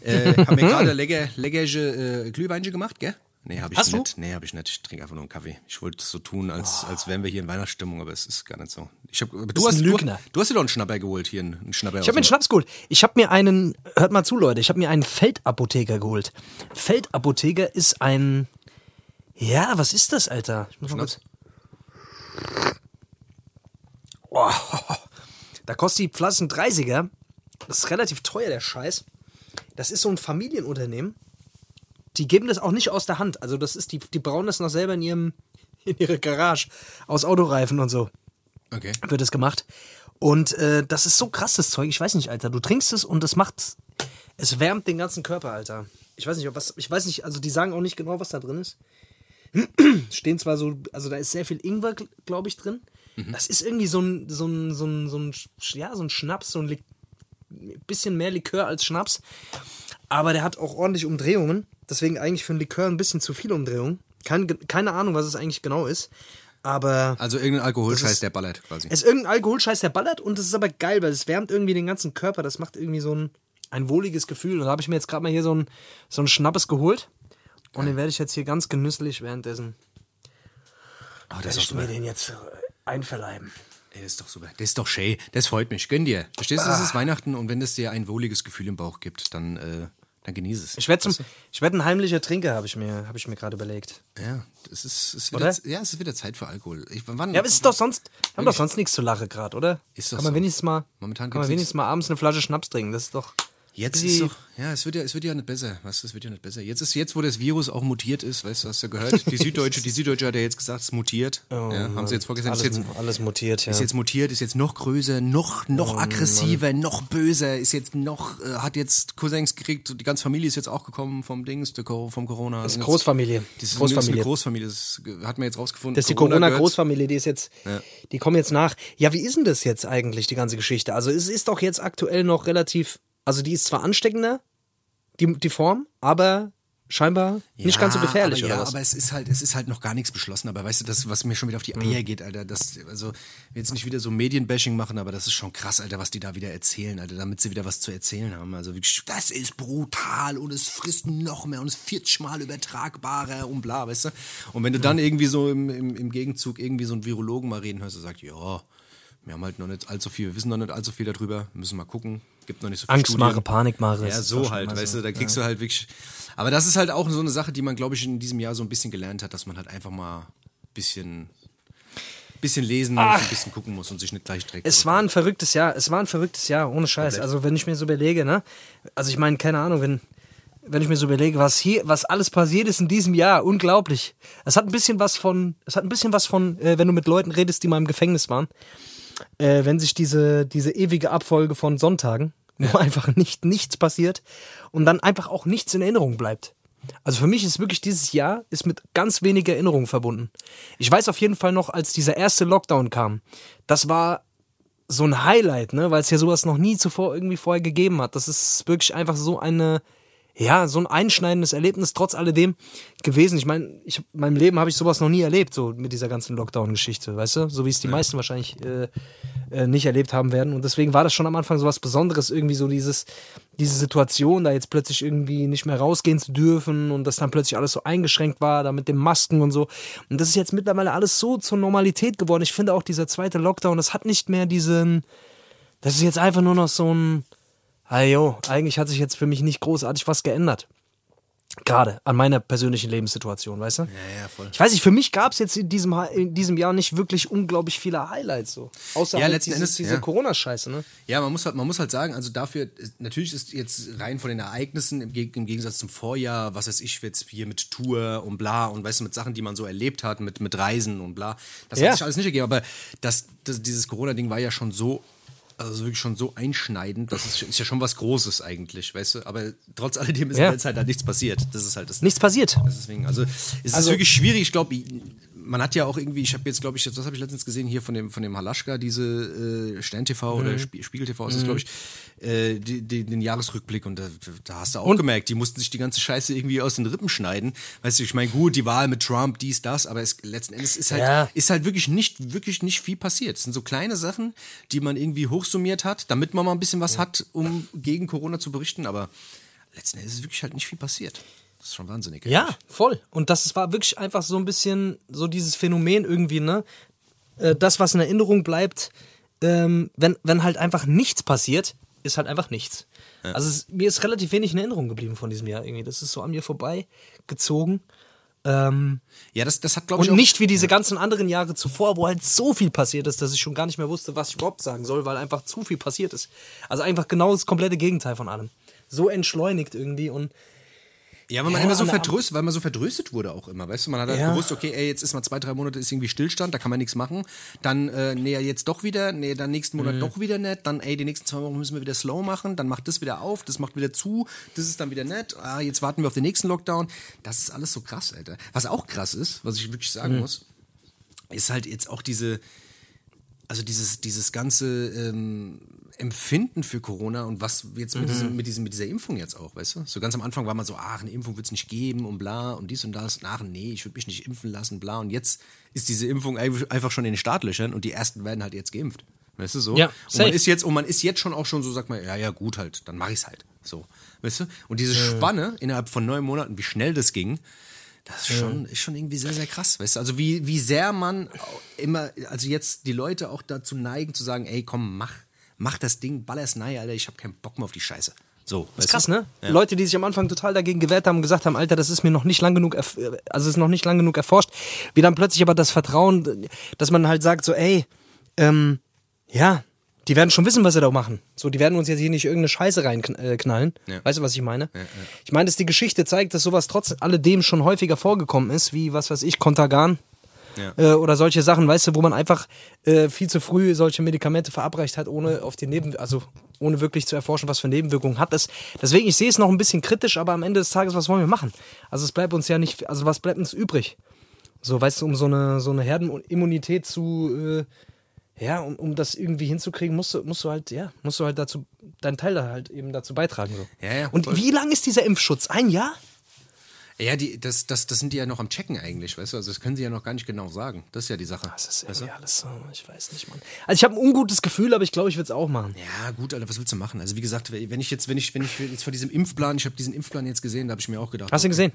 Äh, haben wir gerade [laughs] lecker, leckerige äh, Glühweinchen gemacht, gell? Nee, habe ich Hast du? nicht. Nee, habe ich nicht. Ich trinke einfach nur einen Kaffee. Ich wollte es so tun, als, als wären wir hier in Weihnachtsstimmung, aber es ist gar nicht so. Ich hab, du, bist hast, ein du, Lügner. du hast dir doch einen Schnapper geholt hier, einen Schnapper. Ich habe mir einen Schnaps geholt. Ich habe mir einen, hört mal zu, Leute, ich habe mir einen Feldapotheker geholt. Feldapotheker ist ein, ja, was ist das, Alter? Ich muss mal Schnaps? kurz, oh, da kostet die ein 30er. Das ist relativ teuer, der Scheiß. Das ist so ein Familienunternehmen. Die geben das auch nicht aus der Hand. Also das ist, die, die brauen das noch selber in ihrem, [laughs] in ihrer Garage aus Autoreifen und so Okay. wird es gemacht. Und äh, das ist so krasses Zeug. Ich weiß nicht, Alter. Du trinkst es und es macht. Es wärmt den ganzen Körper, Alter. Ich weiß nicht, ob was. Ich weiß nicht, also die sagen auch nicht genau, was da drin ist. [clears throat] Stehen zwar so, also da ist sehr viel Ingwer, glaube ich, drin. Das ist irgendwie so ein, so ein, so ein, so ein, ja, so ein Schnaps, so ein bisschen mehr Likör als Schnaps. Aber der hat auch ordentlich Umdrehungen. Deswegen eigentlich für einen Likör ein bisschen zu viel Umdrehungen. Kein, keine Ahnung, was es eigentlich genau ist. Aber. Also irgendein Das Alkoholscheiß, ist- der ballert quasi. Es ist irgendein Alkoholscheiß, der ballert und es ist aber geil, weil es wärmt irgendwie den ganzen Körper. Das macht irgendwie so ein. ein wohliges Gefühl. Und da habe ich mir jetzt gerade mal hier so ein, so ein Schnappes geholt. Und den werde ich jetzt hier ganz genüsslich währenddessen. Oh, das Werde ich mir den jetzt äh, einverleiben. Ey, das ist doch super. Das ist doch schön. Das freut mich. Gönn dir. Verstehst du, es Ah. ist Weihnachten und wenn es dir ein wohliges Gefühl im Bauch gibt, dann, äh, dann genieße es. Ich werde werd ein heimlicher Trinker, habe ich mir, hab ich mir gerade überlegt. Ja, es ist, ist wieder, ja, es ist wieder Zeit für Alkohol. Ich, wann, Ja, aber es ist doch sonst, wir haben doch sonst nichts zu lachen gerade, oder? Ist doch kann man so. wenigstens mal, Momentan kann man wenigstens mal abends eine Flasche Schnaps trinken. Das ist doch. Jetzt ist doch, ja, es wird ja, es wird ja nicht besser. Du, es wird ja nicht besser. Jetzt ist jetzt, wo das Virus auch mutiert ist, weißt du, hast du gehört? Die [laughs] Süddeutsche, die Süddeutsche hat ja jetzt gesagt, es mutiert. ja, haben sie jetzt vorgesehen, ist Oh alles, jetzt, alles mutiert, ja. ist jetzt mutiert, ist jetzt noch größer, noch, noch Oh aggressiver, noch böser, ist jetzt noch, äh, hat jetzt Cousins gekriegt, die ganze Familie ist jetzt auch gekommen vom Dings, vom Corona. Das ist Großfamilie. Das ist, Großfamilie. Ist eine Großfamilie, das hat man jetzt rausgefunden. Das ist die Corona-Großfamilie, die ist jetzt, die kommen jetzt nach. Ja, wie ist denn das jetzt eigentlich, die ganze Geschichte? Also es ist doch jetzt aktuell noch relativ, also die ist zwar ansteckender, die, die Form, aber scheinbar nicht ganz so gefährlich, aber, oder ja, was? aber es ist halt, es ist halt noch gar nichts beschlossen. Aber weißt du, das, was mir schon wieder auf die Mhm. Eier geht, Alter, das, also, jetzt nicht wieder so Medienbashing machen, aber das ist schon krass, Alter, was die da wieder erzählen, Alter, damit sie wieder was zu erzählen haben. Also das ist brutal und es frisst noch mehr und es ist 40 Mal übertragbarer und bla, weißt du? Und wenn du dann irgendwie so im, im, im Gegenzug irgendwie so einen Virologen mal reden hörst, der sagt, ja, wir haben halt noch nicht allzu viel, wir wissen noch nicht allzu viel darüber, müssen mal gucken, gibt noch nicht so viel Angst Studien. mache, Panik mache. Ja, so halt, weißt so. du, da kriegst du halt wirklich. Aber das ist halt auch so eine Sache, die man, glaube ich, in diesem Jahr so ein bisschen gelernt hat, dass man halt einfach mal ein bisschen, bisschen lesen muss, ein bisschen gucken muss und sich nicht gleich direkt. Es war ein verrücktes Jahr, es war ein verrücktes Jahr, ohne Scheiß. Also wenn ich mir so überlege, ne? Also ich meine, keine Ahnung, wenn, wenn ich mir so überlege, was hier, was alles passiert ist in diesem Jahr, unglaublich. Es hat ein bisschen was von, es hat ein bisschen was von, äh, wenn du mit Leuten redest, die mal im Gefängnis waren, äh, wenn sich diese, diese ewige Abfolge von Sonntagen, wo einfach nicht, nichts passiert und dann einfach auch nichts in Erinnerung bleibt. Also für mich ist wirklich dieses Jahr ist mit ganz wenig Erinnerungen verbunden. Ich weiß auf jeden Fall noch, als dieser erste Lockdown kam, das war so ein Highlight, ne, weil es ja sowas noch nie zuvor irgendwie vorher gegeben hat. Das ist wirklich einfach so eine, ja, so ein einschneidendes Erlebnis trotz alledem gewesen. Ich meine, ich, in meinem Leben habe ich sowas noch nie erlebt, so mit dieser ganzen Lockdown-Geschichte, weißt du? So wie es die meisten wahrscheinlich äh, äh, nicht erlebt haben werden. Und deswegen war das schon am Anfang so was Besonderes, irgendwie so dieses, diese Situation, da jetzt plötzlich irgendwie nicht mehr rausgehen zu dürfen und dass dann plötzlich alles so eingeschränkt war, da mit den Masken und so. Und das ist jetzt mittlerweile alles so zur Normalität geworden. Ich finde auch dieser zweite Lockdown, das hat nicht mehr diesen, das ist jetzt einfach nur noch so ein, ah jo, eigentlich hat sich jetzt für mich nicht großartig was geändert. Gerade an meiner persönlichen Lebenssituation, weißt du? Ja, ja, voll. Ich weiß nicht, für mich gab es jetzt in diesem, in diesem Jahr nicht wirklich unglaublich viele Highlights so. Außer Ja, halt letzten dieses, Endes, diese ja. Corona-Scheiße, ne? Ja, man muss halt, man muss halt sagen, also dafür, natürlich ist jetzt rein von den Ereignissen im, im Gegensatz zum Vorjahr, was weiß ich, jetzt hier mit Tour und bla und weißt du, mit Sachen, die man so erlebt hat, mit, mit Reisen und bla, das Ja. hat sich alles nicht ergeben, aber das, das, dieses Corona-Ding war ja schon so, also wirklich schon so einschneidend, das ist, ist ja schon was Großes eigentlich, weißt du, aber trotz alledem ist Ja. jetzt halt da nichts passiert, das ist halt das. Nichts passiert. Deswegen, also es Also- ist wirklich schwierig. Ich glaube, man hat ja auch irgendwie, ich habe jetzt, glaube ich, das habe ich letztens gesehen hier von dem von dem Halaschka, diese äh, Stern TV Mhm. oder Spie Spiegel TV ist es, glaube ich, äh, die, die, den Jahresrückblick und da, da hast du auch gemerkt, die mussten sich die ganze Scheiße irgendwie aus den Rippen schneiden. Weißt du, ich meine, gut, die Wahl mit Trump, dies, das, aber es, letzten Endes ist halt, Ja. ist halt wirklich nicht, wirklich nicht viel passiert. Es sind so kleine Sachen, die man irgendwie hochsummiert hat, damit man mal ein bisschen was hat, um gegen Corona zu berichten, aber letzten Endes ist wirklich halt nicht viel passiert. Das ist schon wahnsinnig. Ja, voll. Und das war wirklich einfach so ein bisschen so dieses Phänomen irgendwie, ne? Äh, Das, was in Erinnerung bleibt, ähm, wenn, wenn halt einfach nichts passiert, ist halt einfach nichts. Also es, mir ist relativ wenig in Erinnerung geblieben von diesem Jahr irgendwie. Das ist so an mir vorbeigezogen. Ähm, Ja, das, das hat, glaube ich, und nicht wie diese ganzen anderen Jahre zuvor, wo halt so viel passiert ist, dass ich schon gar nicht mehr wusste, was ich überhaupt sagen soll, weil einfach zu viel passiert ist. Also einfach genau das komplette Gegenteil von allem. So entschleunigt irgendwie und Ja, weil man Ja, immer so verdröstet, weil man so verdröstet wurde auch immer, weißt du? Man hat halt Ja. gewusst, okay, ey, jetzt ist mal zwei, drei Monate ist irgendwie Stillstand, da kann man nichts machen. Dann, äh, nee, jetzt doch wieder, nee, dann nächsten Monat Mhm. doch wieder nicht. Dann, ey, die nächsten zwei Wochen müssen wir wieder slow machen. Dann macht das wieder auf, das macht wieder zu, das ist dann wieder nett. Ah, jetzt warten wir auf den nächsten Lockdown. Das ist alles so krass, Alter. Was auch krass ist, was ich wirklich sagen Mhm. muss, ist halt jetzt auch diese, also dieses, dieses ganze ähm, Empfinden für Corona und was jetzt mit, diesem, mit, diesem, mit dieser Impfung jetzt auch, weißt du? So ganz am Anfang war man so, ach, eine Impfung wird es nicht geben und bla und dies und das. Ach, nee, ich würde mich nicht impfen lassen, bla. Und jetzt ist diese Impfung einfach schon in den Startlöchern und die ersten werden halt jetzt geimpft. Weißt du so? Ja, und safe. man ist jetzt und man ist jetzt schon auch schon so, sagt man, ja, ja, gut halt, dann mach ich's halt. So. Weißt du? Und diese Spanne innerhalb von neun Monaten, wie schnell das ging, das ist schon, ist schon irgendwie sehr, sehr krass. Weißt du? Also wie, wie sehr man immer, also jetzt die Leute auch dazu neigen zu sagen, ey, komm, mach, mach das Ding, baller's nein, Alter, ich hab keinen Bock mehr auf die Scheiße. So, Das ist krass, ne? Leute, die sich am Anfang total dagegen gewehrt haben und gesagt haben, Alter, das ist mir noch nicht lang genug, also ist noch nicht lang genug erforscht, wie dann plötzlich aber das Vertrauen, dass man halt sagt so, ey, ähm, ja, die werden schon wissen, was sie da machen. So, die werden uns jetzt hier nicht irgendeine Scheiße reinknallen. Ja. Weißt du, was ich meine? Ich meine, dass die Geschichte zeigt, dass sowas trotz alledem schon häufiger vorgekommen ist, wie, was weiß ich, Kontergan. Ja. Äh, oder solche Sachen, weißt du, wo man einfach äh, viel zu früh solche Medikamente verabreicht hat, ohne auf die Neben, also ohne wirklich zu erforschen, was für Nebenwirkungen hat es. Deswegen, ich sehe es noch ein bisschen kritisch, aber am Ende des Tages, was wollen wir machen? Also es bleibt uns ja nicht, also was bleibt uns übrig? So, weißt du, um so eine, so eine Herdenimmunität zu, äh, ja, um, um das irgendwie hinzukriegen, musst du, musst du halt, ja, musst du halt dazu, deinen Teil da halt eben dazu beitragen. So. Ja, ja, Und voll. wie lang ist dieser Impfschutz? Ein Jahr? Ja, die, das, das, das sind die ja noch am Checken eigentlich, weißt du? Also das können sie ja noch gar nicht genau sagen. Das ist ja die Sache. Das ist weißt du? irgendwie alles so, ich weiß nicht, Mann. Also ich habe ein ungutes Gefühl, aber ich glaube, ich würde es auch machen. Ja, gut, Alter, was willst du machen? Also wie gesagt, wenn ich jetzt, wenn ich, wenn ich jetzt vor diesem Impfplan, ich habe diesen Impfplan jetzt gesehen, da habe ich mir auch gedacht. Hast du ihn okay. gesehen?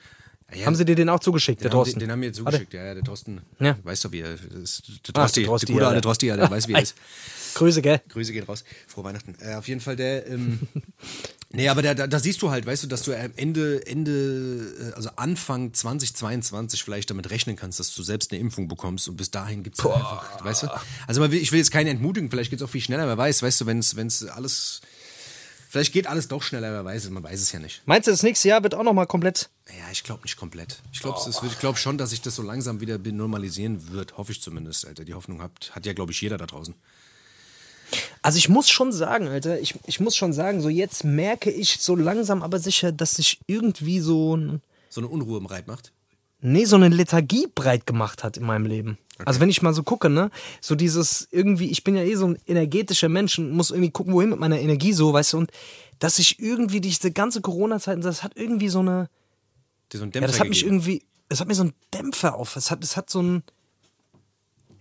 Ja, Haben sie dir den auch zugeschickt, der den, haben, Thorsten? den, den haben wir jetzt zugeschickt, ja, ja, der Thorsten. Ja. Weißt du, wie er ist. Der Ah, Drosti, der Drosti, der gute alte der- ja, der weiß, wie er [laughs] ist. Grüße, gell? Grüße gehen raus. Frohe Weihnachten. Äh, auf jeden Fall der. Ähm, [laughs] nee, aber da, da, da siehst du halt, weißt du, dass du am Ende, Ende, äh, also Anfang 2022 vielleicht damit rechnen kannst, dass du selbst eine Impfung bekommst und bis dahin gibt's halt einfach, weißt du? Also will, ich will jetzt keinen entmutigen, vielleicht geht's auch viel schneller, wer weiß, weißt du, wenn's, wenn's alles. Vielleicht geht alles doch schneller, wer weiß es, man weiß es ja nicht. Meinst du, das nächste Jahr wird auch nochmal komplett? Ja, ich glaube nicht komplett. Ich glaube ich glaub schon, dass sich das so langsam wieder normalisieren wird. Hoffe ich zumindest, Alter. Die Hoffnung hat, hat ja, glaube ich, jeder da draußen. Also ich muss schon sagen, Alter, ich, ich muss schon sagen, so jetzt merke ich so langsam aber sicher, dass sich irgendwie so, ein- So eine Unruhe im Reit macht. nee, so eine Lethargie breit gemacht hat in meinem Leben. Also wenn ich mal so gucke, ne, so dieses irgendwie, ich bin ja eh so ein energetischer Mensch und muss irgendwie gucken, wohin mit meiner Energie so, weißt du, und dass ich irgendwie diese ganze Corona-Zeit, das hat irgendwie so eine, so Ja, Dämpfer das hat mich gegeben. irgendwie, es hat mir so einen Dämpfer auf. Es hat, es hat so ein,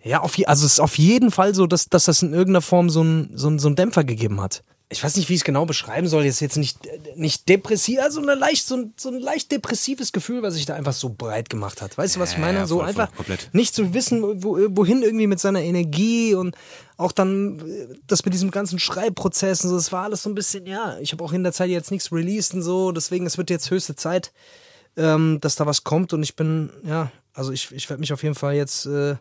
ja, auf, je- also es ist auf jeden Fall so, dass, dass das in irgendeiner Form so ein, so ein, so ein Dämpfer gegeben hat. Ich weiß nicht, wie ich es genau beschreiben soll. Jetzt jetzt nicht, nicht depressiv, also eine leicht, so, ein, so ein leicht depressives Gefühl, was sich da einfach so breit gemacht hat. Weißt du, was ich meine? ja, so voll, voll, einfach komplett. nicht zu wissen, wo, wohin irgendwie mit seiner Energie und auch dann das mit diesem ganzen Schreibprozess und so, das war alles so ein bisschen, ja, ich habe auch in der Zeit jetzt nichts released und so, deswegen es wird jetzt höchste Zeit, ähm, dass da was kommt und ich bin, ja, also ich, ich werde mich auf jeden Fall jetzt, äh,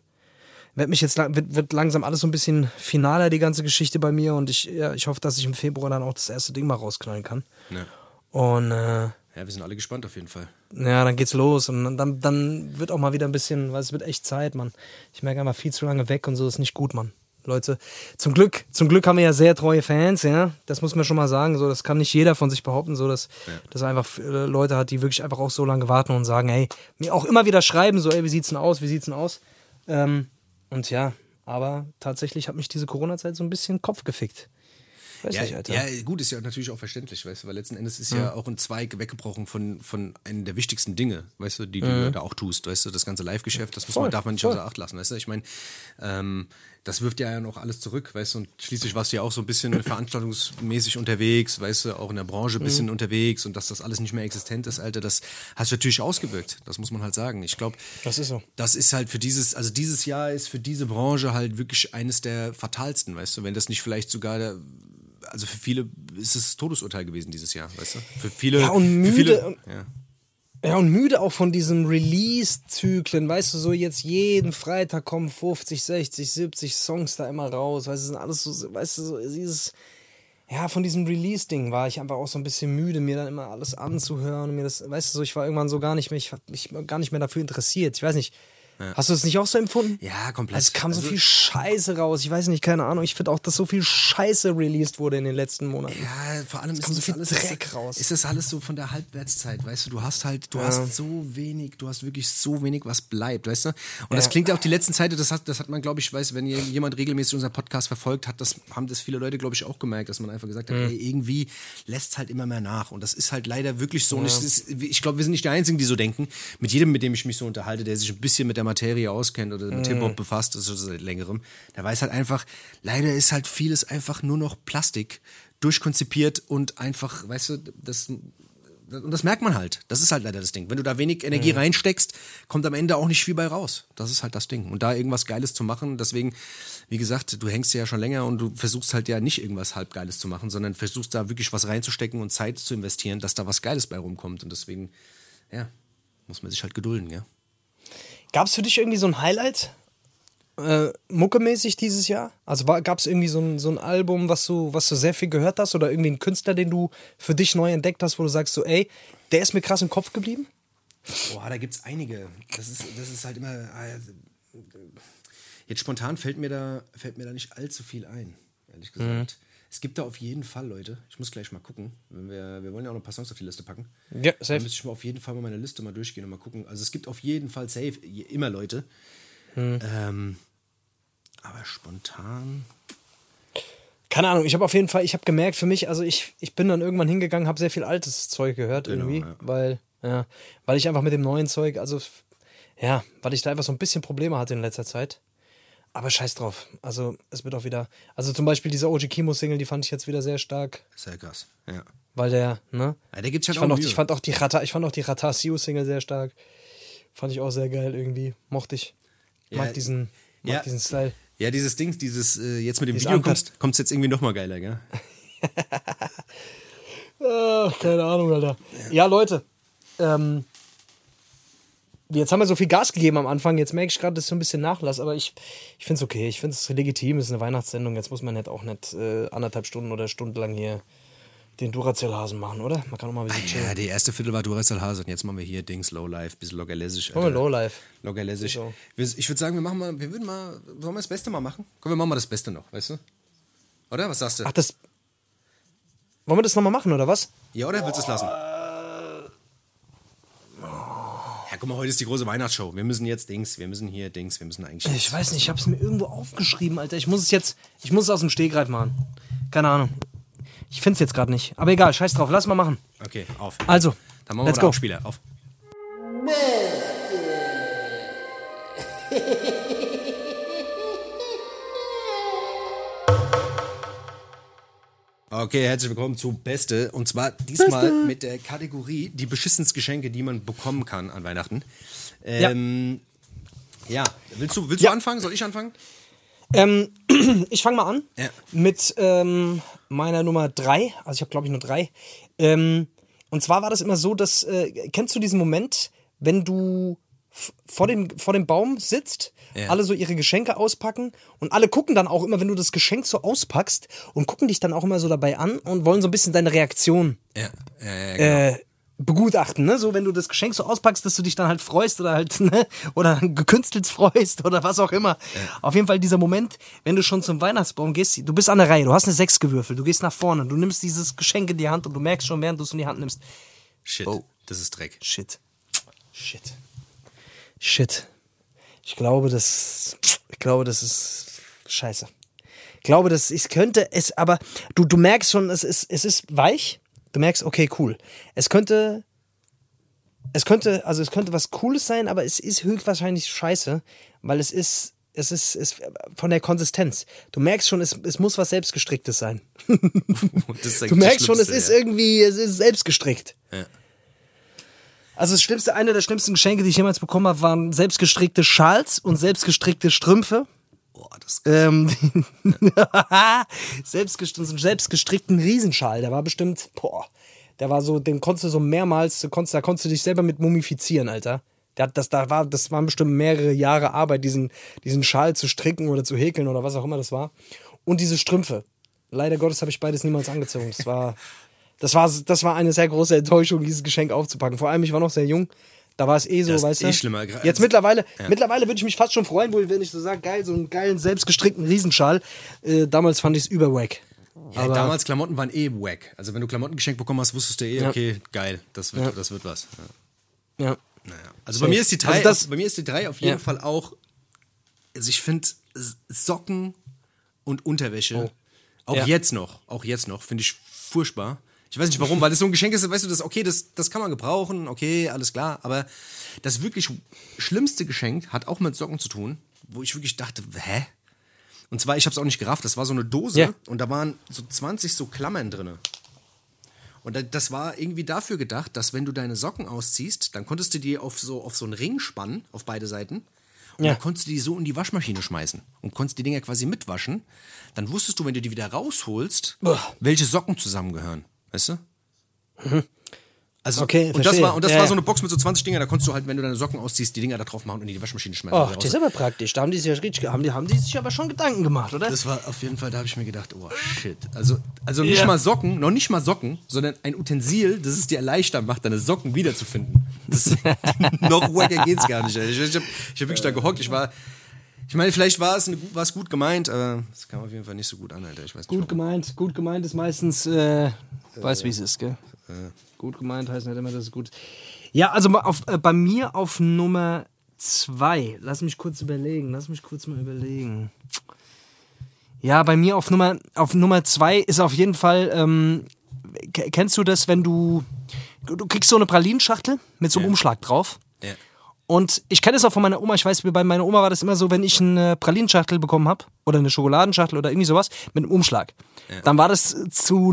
werde mich jetzt, wird, wird langsam alles so ein bisschen finaler, die ganze Geschichte bei mir und ich, ja, ich hoffe, dass ich im Februar dann auch das erste Ding mal rausknallen kann. Ja. Und, äh, ja, wir sind alle gespannt auf jeden Fall. ja, dann geht's los und dann, dann wird auch mal wieder ein bisschen, weil es wird echt Zeit, Mann. Ich merke einfach viel zu lange weg und so ist nicht gut, Mann. Leute, zum Glück, zum Glück haben wir ja sehr treue Fans, ja. Das muss man schon mal sagen. So, das kann nicht jeder von sich behaupten, so dass, dass er einfach äh, Leute hat, die wirklich einfach auch so lange warten und sagen, hey, mir auch immer wieder schreiben, so, ey, wie sieht's denn aus, wie sieht's denn aus? Ähm, und ja, aber tatsächlich hat mich diese Corona-Zeit so ein bisschen Kopf gefickt. Weiß Ja, nicht, Alter. ja, gut, ist ja natürlich auch verständlich, weißt du, weil letzten Endes ist ja auch ein Zweig weggebrochen von, von einem der wichtigsten Dinge, weißt du, die du da auch tust, weißt du, das ganze Live-Geschäft, das muss man, darf man nicht voll. außer Acht lassen, weißt du, ich meine, ähm, das wirft ja noch alles zurück, weißt du, und schließlich warst du ja auch so ein bisschen [laughs] veranstaltungsmäßig unterwegs, weißt du, auch in der Branche ein bisschen unterwegs und dass das alles nicht mehr existent ist, Alter, das hat sich natürlich ausgewirkt, das muss man halt sagen. Ich glaube, Das ist so. das ist halt für dieses, also dieses Jahr ist für diese Branche halt wirklich eines der fatalsten, weißt du, wenn das nicht vielleicht sogar der, also für viele ist es Todesurteil gewesen dieses Jahr, weißt du? Für viele, Ja, und für müde viele, ja. Ja, und müde auch von diesen Release-Zyklen, weißt du, so jetzt jeden Freitag kommen 50, 60, 70 Songs da immer raus, weißt du, sind alles so, weißt du, so dieses, ja, von diesem Release-Ding war ich einfach auch so ein bisschen müde, mir dann immer alles anzuhören und mir das, weißt du, so, ich war irgendwann so gar nicht mehr, ich hab mich gar nicht mehr dafür interessiert, ich weiß nicht, hast du es nicht auch so empfunden? Ja, komplett. Also es kam so Also- viel Scheiße raus, ich weiß nicht, keine Ahnung, ich finde auch, dass so viel Scheiße released wurde in den letzten Monaten. Ja, vor allem ist kommt so viel Dreck raus. Ist das alles so von der Halbwertszeit, weißt du? Du hast halt, du hast so wenig, du hast wirklich so wenig, was bleibt, weißt du? Und das klingt ja auch die letzten Zeit, das hat, das hat man, glaube ich, weiß, wenn jemand regelmäßig unseren Podcast verfolgt hat, das haben das viele Leute, glaube ich, auch gemerkt, dass man einfach gesagt hat, Mhm. ey, irgendwie lässt es halt immer mehr nach. Und das ist halt leider wirklich so. Und es ist, ich glaube, wir sind nicht die Einzigen, die so denken. Mit jedem, mit dem ich mich so unterhalte, der sich ein bisschen mit der Materie auskennt oder mit Hip-Hop befasst ist, also seit längerem, der weiß halt einfach, leider ist halt vieles einfach nur noch Plastik, durchkonzipiert und einfach, weißt du, das und das merkt man halt. Das ist halt leider das Ding. Wenn du da wenig Energie reinsteckst, kommt am Ende auch nicht viel bei raus. Das ist halt das Ding. Und da irgendwas Geiles zu machen, deswegen, wie gesagt, du hängst ja schon länger und du versuchst halt ja nicht irgendwas halb Geiles zu machen, sondern versuchst da wirklich was reinzustecken und Zeit zu investieren, dass da was Geiles bei rumkommt. Und deswegen, ja, muss man sich halt gedulden, ja. Gab es für dich irgendwie so ein Highlight? Äh, muckemäßig dieses Jahr? Also gab es irgendwie so ein, so ein Album, was du, was du sehr viel gehört hast oder irgendwie einen Künstler, den du für dich neu entdeckt hast, wo du sagst so, ey, der ist mir krass im Kopf geblieben? Boah, da gibt's einige. Das ist, das ist halt immer. äh, Jetzt spontan fällt mir da, fällt mir da nicht allzu viel ein, ehrlich gesagt. Es gibt da auf jeden Fall, Leute. Ich muss gleich mal gucken. Wenn wir, wir wollen ja auch noch ein paar Songs auf die Liste packen. Ja, Da müsste ich mal auf jeden Fall mal meine Liste mal durchgehen und mal gucken. Also es gibt auf jeden Fall safe immer Leute. Ähm, aber spontan. Keine Ahnung, ich habe auf jeden Fall, ich habe gemerkt für mich, also ich, ich bin dann irgendwann hingegangen, habe sehr viel altes Zeug gehört Genau, irgendwie, ja. weil, ja, weil ich einfach mit dem neuen Zeug, also ja, weil ich da einfach so ein bisschen Probleme hatte in letzter Zeit. Aber scheiß drauf. Also es wird auch wieder, also zum Beispiel diese OG Kimo Single, die fand ich jetzt wieder sehr stark, Sehr krass. Ja. weil der, ne? ja der gibt Ich halt fand, auch auch, ich fand auch die Rata, ich fand auch die Rata Siu Single sehr stark. Fand ich auch sehr geil irgendwie. Mochte ich. Mag Ja, diesen, mag ja. diesen Style. ja, dieses Ding, dieses, äh, jetzt mit dem Dieses Video Uncut. kommt es jetzt irgendwie noch mal geiler, gell? Ach, [laughs] keine Ahnung, Alter. Ja, Leute. Ähm, jetzt haben wir so viel Gas gegeben am Anfang. Jetzt merke ich gerade, dass ich so ein bisschen Nachlass. Aber ich, ich finde es okay. Ich finde es legitim. Es ist eine Weihnachtssendung. Jetzt muss man nicht auch nicht äh, anderthalb Stunden oder stundenlang hier den Duracell-Hasen machen, oder? Man kann auch mal ein bisschen chillen. Ja, die erste Viertel war Duracell Hase und jetzt machen wir hier Dings Low Life, bisschen lockerlässig. Machen wir Lowlife. Lockerlässig. So. Ich würde sagen, wir machen mal, wir würden mal, wollen wir das Beste mal machen? Komm, wir machen mal das Beste noch, weißt du? Oder? Was sagst du? Ach, das. Wollen wir das nochmal machen, oder was? Ja, oder willst du es lassen? Ja, guck mal, heute ist die große Weihnachtsshow. Wir müssen jetzt Dings, wir müssen hier Dings, wir müssen eigentlich. Ich weiß nicht, ich habe es mir irgendwo aufgeschrieben, Alter. Ich muss es jetzt, ich muss es aus dem Stegreif machen. Keine Ahnung. Ich finde es jetzt gerade nicht. Aber egal, scheiß drauf, lass mal machen. Okay, auf. Also, Dann machen wir let's mal go. den Abspieler. Auf. [laughs] Okay, herzlich willkommen zu Beste. Und zwar diesmal mit der Kategorie die beschissensten Geschenke, die man bekommen kann an Weihnachten. Ähm, ja. Willst du, willst Ja. du anfangen? Soll ich anfangen? Ähm, [clears throat] ich fange mal an Ja. mit ähm, meiner Nummer drei. Also ich habe glaube ich nur drei. Ähm, und zwar war das immer so, dass äh, kennst du diesen Moment, wenn du vor dem, vor dem Baum sitzt, Ja. alle so ihre Geschenke auspacken und alle gucken dann auch immer, wenn du das Geschenk so auspackst und gucken dich dann auch immer so dabei an und wollen so ein bisschen deine Reaktion Ja. ja, genau. äh, begutachten, ne? So, wenn du das Geschenk so auspackst, dass du dich dann halt freust oder halt, [laughs] ne? Oder gekünstelt freust oder was auch immer. Auf jeden Fall dieser Moment, wenn du schon zum Weihnachtsbaum gehst, du bist an der Reihe, du hast eine Sechs gewürfelt, du gehst nach vorne, du nimmst dieses Geschenk in die Hand und du merkst schon, während du es in die Hand nimmst, Shit. oh. Das ist Dreck. shit. Shit. Shit. Ich glaube, das, ich glaube, das ist scheiße. Ich glaube, das ich könnte es, aber du, du merkst schon, es ist, es ist weich. Du merkst, okay, cool. Es könnte, es könnte, also es könnte was Cooles sein, aber es ist höchstwahrscheinlich scheiße, weil es ist, es ist, es von der Konsistenz. Du merkst schon, es, es muss was selbstgestricktes sein. [laughs] Du merkst schon, es ist irgendwie, es ist selbstgestrickt. Ja. Also das schlimmste, eine der schlimmsten Geschenke, die ich jemals bekommen habe, waren selbstgestrickte Schals und selbstgestrickte Strümpfe. Boah, das Ähm, [laughs] selbstgest so einen selbstgestrickten Riesenschal, der war bestimmt, boah, der war so, den konntest du so mehrmals, konntest, da konntest du dich selber mit mumifizieren, Alter. Der hat, das, da war, das waren bestimmt mehrere Jahre Arbeit, diesen, diesen Schal zu stricken oder zu häkeln oder was auch immer das war. Und diese Strümpfe. Leider Gottes habe ich beides niemals angezogen. Das war, [laughs] das war, das war eine sehr große Enttäuschung, dieses Geschenk aufzupacken. Vor allem, ich war noch sehr jung. Da war es eh so, Das ist weißt eh du. schlimmer. Jetzt mittlerweile, mittlerweile würde ich mich fast schon freuen, wenn ich so sage, geil, so einen geilen, selbstgestrickten Riesenschal. Äh, damals fand ich es überwack. Ja, damals Klamotten waren eh wack. Also wenn du Klamotten geschenkt bekommen hast, wusstest du eh, Ja. okay, geil, das wird, das wird was. Ja. Ja. Naja. Also bei mir ist die drei, Also das- bei mir ist die drei auf jeden Ja. Fall auch. Also ich finde Socken und Unterwäsche, auch Oh. Ja. jetzt noch, auch jetzt noch, finde ich furchtbar. Ich weiß nicht warum, weil das so ein Geschenk ist, weißt du, das, okay, das, das kann man gebrauchen, okay, alles klar, aber das wirklich schlimmste Geschenk hat auch mit Socken zu tun, wo ich wirklich dachte, hä? Und zwar, ich habe es auch nicht gerafft, das war so eine Dose Ja. und da waren so 20 so Klammern drinne. Und da- das war irgendwie dafür gedacht, dass wenn du deine Socken ausziehst, dann konntest du die auf so, auf so einen Ring spannen, auf beide Seiten. Und Ja. dann konntest du die so in die Waschmaschine schmeißen und konntest die Dinger quasi mitwaschen. Dann wusstest du, wenn du die wieder rausholst, welche Socken zusammengehören. Weißt du? Also, Okay, und das verstehe. war, und das Ja, war so eine Box mit so 20 Dinger, da konntest du halt, wenn du deine Socken ausziehst, die Dinger da drauf machen und in die Waschmaschine schmeißen. Oh, wieder das ist aber praktisch. Da haben die sich ja richtig, haben die, haben die sich aber schon Gedanken gemacht, oder? Das war auf jeden Fall, da habe ich mir gedacht, oh shit. Also, also nicht Ja. mal Socken, noch nicht mal Socken, sondern ein Utensil, das es dir leichter macht, deine Socken wiederzufinden. Das, [laughs] [laughs] noch wacker geht's gar nicht. Ey. Ich, ich habe ich hab wirklich da gehockt. Ich war, ich meine, vielleicht war es, eine, war es gut gemeint, aber es kam auf jeden Fall nicht so gut an, Alter. Ich weiß nicht. Gut warum. gemeint, gut gemeint ist meistens, äh, weiß wie es ist, gell? Gut gemeint heißt nicht immer, dass es gut ist. Ja, also auf, äh, bei mir auf Nummer zwei. Lass mich kurz überlegen, lass mich kurz mal überlegen. Ja, bei mir auf Nummer, auf Nummer zwei ist auf jeden Fall, ähm, ke- kennst du das, wenn du, du kriegst so eine Pralinenschachtel mit so einem Ja. Umschlag drauf. Ja. Und ich kenne es auch von meiner Oma. Ich weiß, bei meiner Oma war das immer so, wenn ich eine Pralinenschachtel bekommen habe oder eine Schokoladenschachtel oder irgendwie sowas mit einem Umschlag, dann war das zu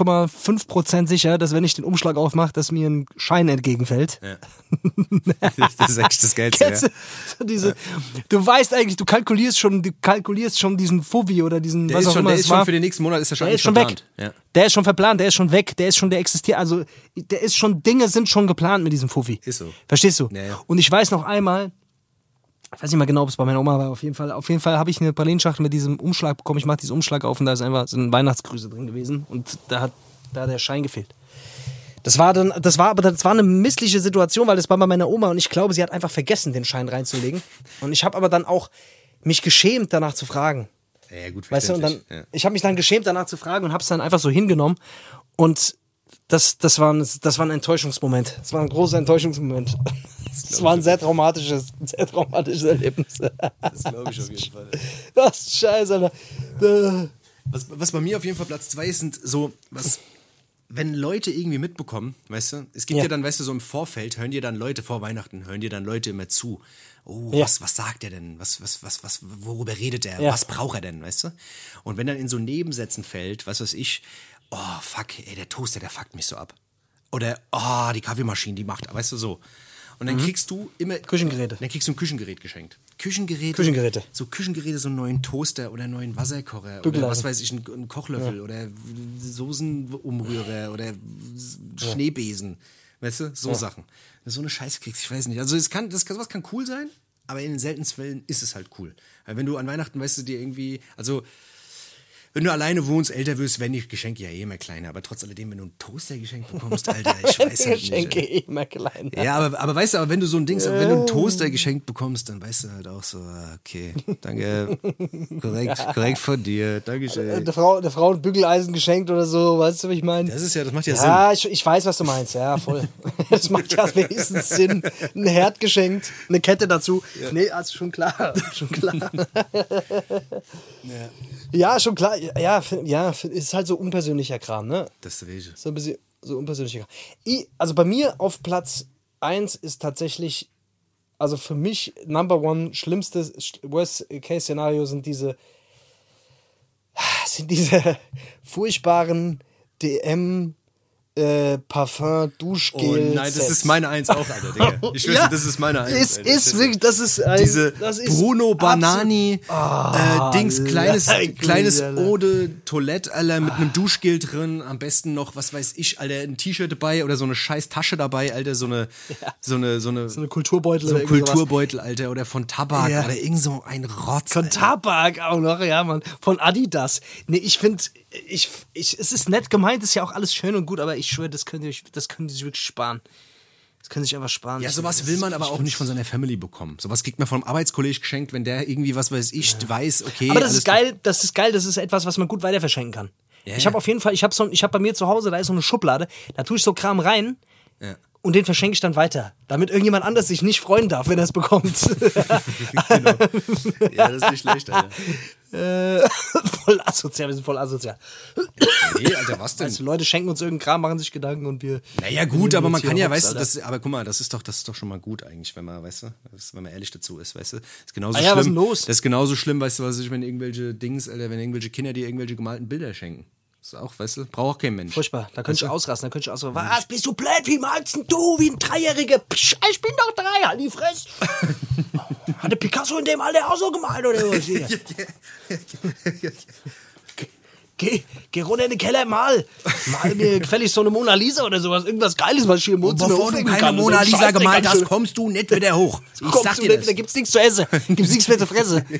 99,5% sicher, dass wenn ich den Umschlag aufmache, dass mir ein Schein entgegenfällt. Das, das ist echt das. Kennst Ja. diese, du weißt eigentlich, du kalkulierst schon, du kalkulierst schon diesen Fuffi oder diesen, Der was ist, auch schon, immer der ist schon für den nächsten Monat ist er schon, Der ist schon weg. verplant. Ja. Der ist schon verplant, der ist schon weg, der ist schon, der existiert. Also, der ist schon, Dinge sind schon geplant mit diesem Fuffi. Ist so. Verstehst du? Ja, ja. Und ich weiß noch einmal, ich weiß nicht mal genau, ob es bei meiner Oma war, auf jeden Fall, auf jeden Fall habe ich eine Pralinschachtel mit diesem Umschlag bekommen. Ich mache diesen Umschlag auf und da ist einfach so ein Weihnachtsgrüße drin gewesen und da hat, da der Schein gefehlt. Das war dann, das war aber das war eine missliche Situation, weil das war bei meiner Oma und ich glaube, sie hat einfach vergessen, den Schein reinzulegen. Und ich habe aber dann auch mich geschämt, danach zu fragen. Ja, gut, Weißt du, und dann, ja. ich habe mich dann geschämt, danach zu fragen und habe es dann einfach so hingenommen. Und das, das, war ein, das war ein Enttäuschungsmoment. Das war ein großer Enttäuschungsmoment. Das war ein sehr traumatisches, sehr traumatisches Erlebnis. Das glaube ich auf jeden Fall. Das ist scheiße, Alter. Was, was bei mir auf jeden Fall Platz zwei ist, sind so, was, wenn Leute irgendwie mitbekommen, weißt du, es gibt ja. Ja. dann, weißt du, so im Vorfeld, hören dir dann Leute vor Weihnachten, hören dir dann Leute immer zu. Oh, Ja. was, was sagt er denn? Was, was, was, was, worüber redet er? Ja. Was braucht er denn, weißt du? Und wenn dann in so Nebensätzen fällt, was weiß ich, oh, fuck, ey, der Toaster, der fuckt mich so ab. Oder, oh, die Kaffeemaschine, die macht, weißt du, so. Und dann kriegst du immer. Mhm. Küchengeräte. Dann kriegst du ein Küchengerät geschenkt. Küchengeräte. Küchengeräte. So Küchengeräte, so einen neuen Toaster oder einen neuen Wasserkocher oder was weiß ich, einen, Kochlöffel oder Soßenumrührer oder Schneebesen. Weißt du, so Sachen. Wenn du so eine Scheiße kriegst, ich weiß nicht. Also es kann, das kann, sowas kann cool sein, aber in den seltensten Fällen ist es halt cool. Weil wenn du an Weihnachten, weißt du, dir irgendwie, also wenn du alleine wohnst, älter wirst, werden die Geschenke ja eh immer kleiner. Aber trotz alledem, wenn du einen Toaster geschenkt bekommst, [laughs] Alter, ich weiß halt nicht. Geschenke Alter. immer klein. Ja, aber, aber weißt du, aber wenn du so ein Ding, wenn du einen Toaster geschenkt bekommst, dann weißt du halt auch so, ah, okay, danke, [laughs] korrekt, korrekt von dir, Dankeschön. Der Frau, der Frau ein Bügeleisen geschenkt oder so, weißt du, wie ich meine? Das ist ja, das macht ja, Ja, ich, ich weiß, was du meinst. Ja, voll. [laughs] Das macht ja wenigstens Sinn. Ein Herd geschenkt, eine Kette dazu. Nee, also schon klar. Schon klar. Ja, schon klar. Ja, ja, ist halt so unpersönlicher Kram, ne? Das ist ich. So ein bisschen so unpersönlicher Kram. I, also bei mir auf Platz 1 ist tatsächlich, also für mich Number One, schlimmstes Worst-Case-Szenario sind diese, sind diese [laughs] furchtbaren DM äh, Parfum, Duschgel. Oh nein, das ist meine Eins auch, Alter, Digga. [laughs] Ich schwöre, Ja, das ist meine Eins. Es Alter. ist wirklich, das ist ein, Diese das ist Bruno Banani Ah, äh, Dings, kleines, leck kleines Alter. Eau de Toilette, Alter, mit einem Duschgel drin, am besten noch, was weiß ich, Alter, ein T-Shirt dabei oder so eine scheiß Tasche dabei, Alter, so eine, so eine, so eine, So eine Kulturbeutel so ein irgendwie sowas. Kulturbeutel, Alter, oder von Tabak Ja. oder irgend so ein Rotz. Von Alter. Tabak auch noch, ja, Mann. Von Adidas. Nee, ich finde, ich, ich, es ist nett gemeint, ist ja auch alles schön und gut, aber ich schwöre, das könnt ihr euch, das könnt ihr sich wirklich sparen. Das könnt ihr sich einfach sparen. Ja, Ich- sowas will man aber ich auch nicht von seiner Family bekommen. Sowas kriegt man vom Arbeitskollegen geschenkt, wenn der irgendwie, was weiß ich, weiß, okay. Aber das ist geil, das ist geil, das ist etwas, was man gut weiter verschenken kann. Ja, ich ja. habe auf jeden Fall, ich habe so, ich habe bei mir zu Hause, da ist so eine Schublade, da tue ich so Kram rein Ja. und den verschenke ich dann weiter, damit irgendjemand anders sich nicht freuen darf, wenn er es bekommt. [laughs] Ja, das ist nicht schlecht, Alter. Äh, [laughs] voll asozial, wir sind voll asozial. Nee, Alter, was denn? Also Leute schenken uns irgendeinen Kram, machen sich Gedanken und wir. Naja, gut, aber man kann ja, weißt du, das, aber guck mal, das ist doch, das ist doch schon mal gut eigentlich, wenn man, weißt du, wenn man ehrlich dazu ist, weißt du. Das ist genauso Ah ja, schlimm. was ist los? Das ist genauso schlimm, weißt du, was ich, wenn irgendwelche Dings, Alter, wenn irgendwelche Kinder dir irgendwelche gemalten Bilder schenken. Das ist auch, weißt du, braucht auch kein Mensch. Furchtbar, da könnte ich ausrasten, da könnte ich ausrasten. Was, bist du blöd? Wie malst denn du? Wie ein Dreijähriger? Psch, ich bin doch drei, halt die Fresse. Hatte Picasso in dem Alter auch so gemalt, oder was? [laughs] Hier? Geh, geh runter in den Keller, mal. Mal mir [laughs] gefällig so eine Mona Lisa oder sowas. Irgendwas Geiles, was ich hier im Wohnzimmer Bevor du keine kann. Mona Lisa gemalt hast, kommst du nicht wieder hoch. [laughs] Ich Kommst sag du, dir da, das. da gibt's nichts zu essen. Gibt's nichts mehr zu fressen. [laughs]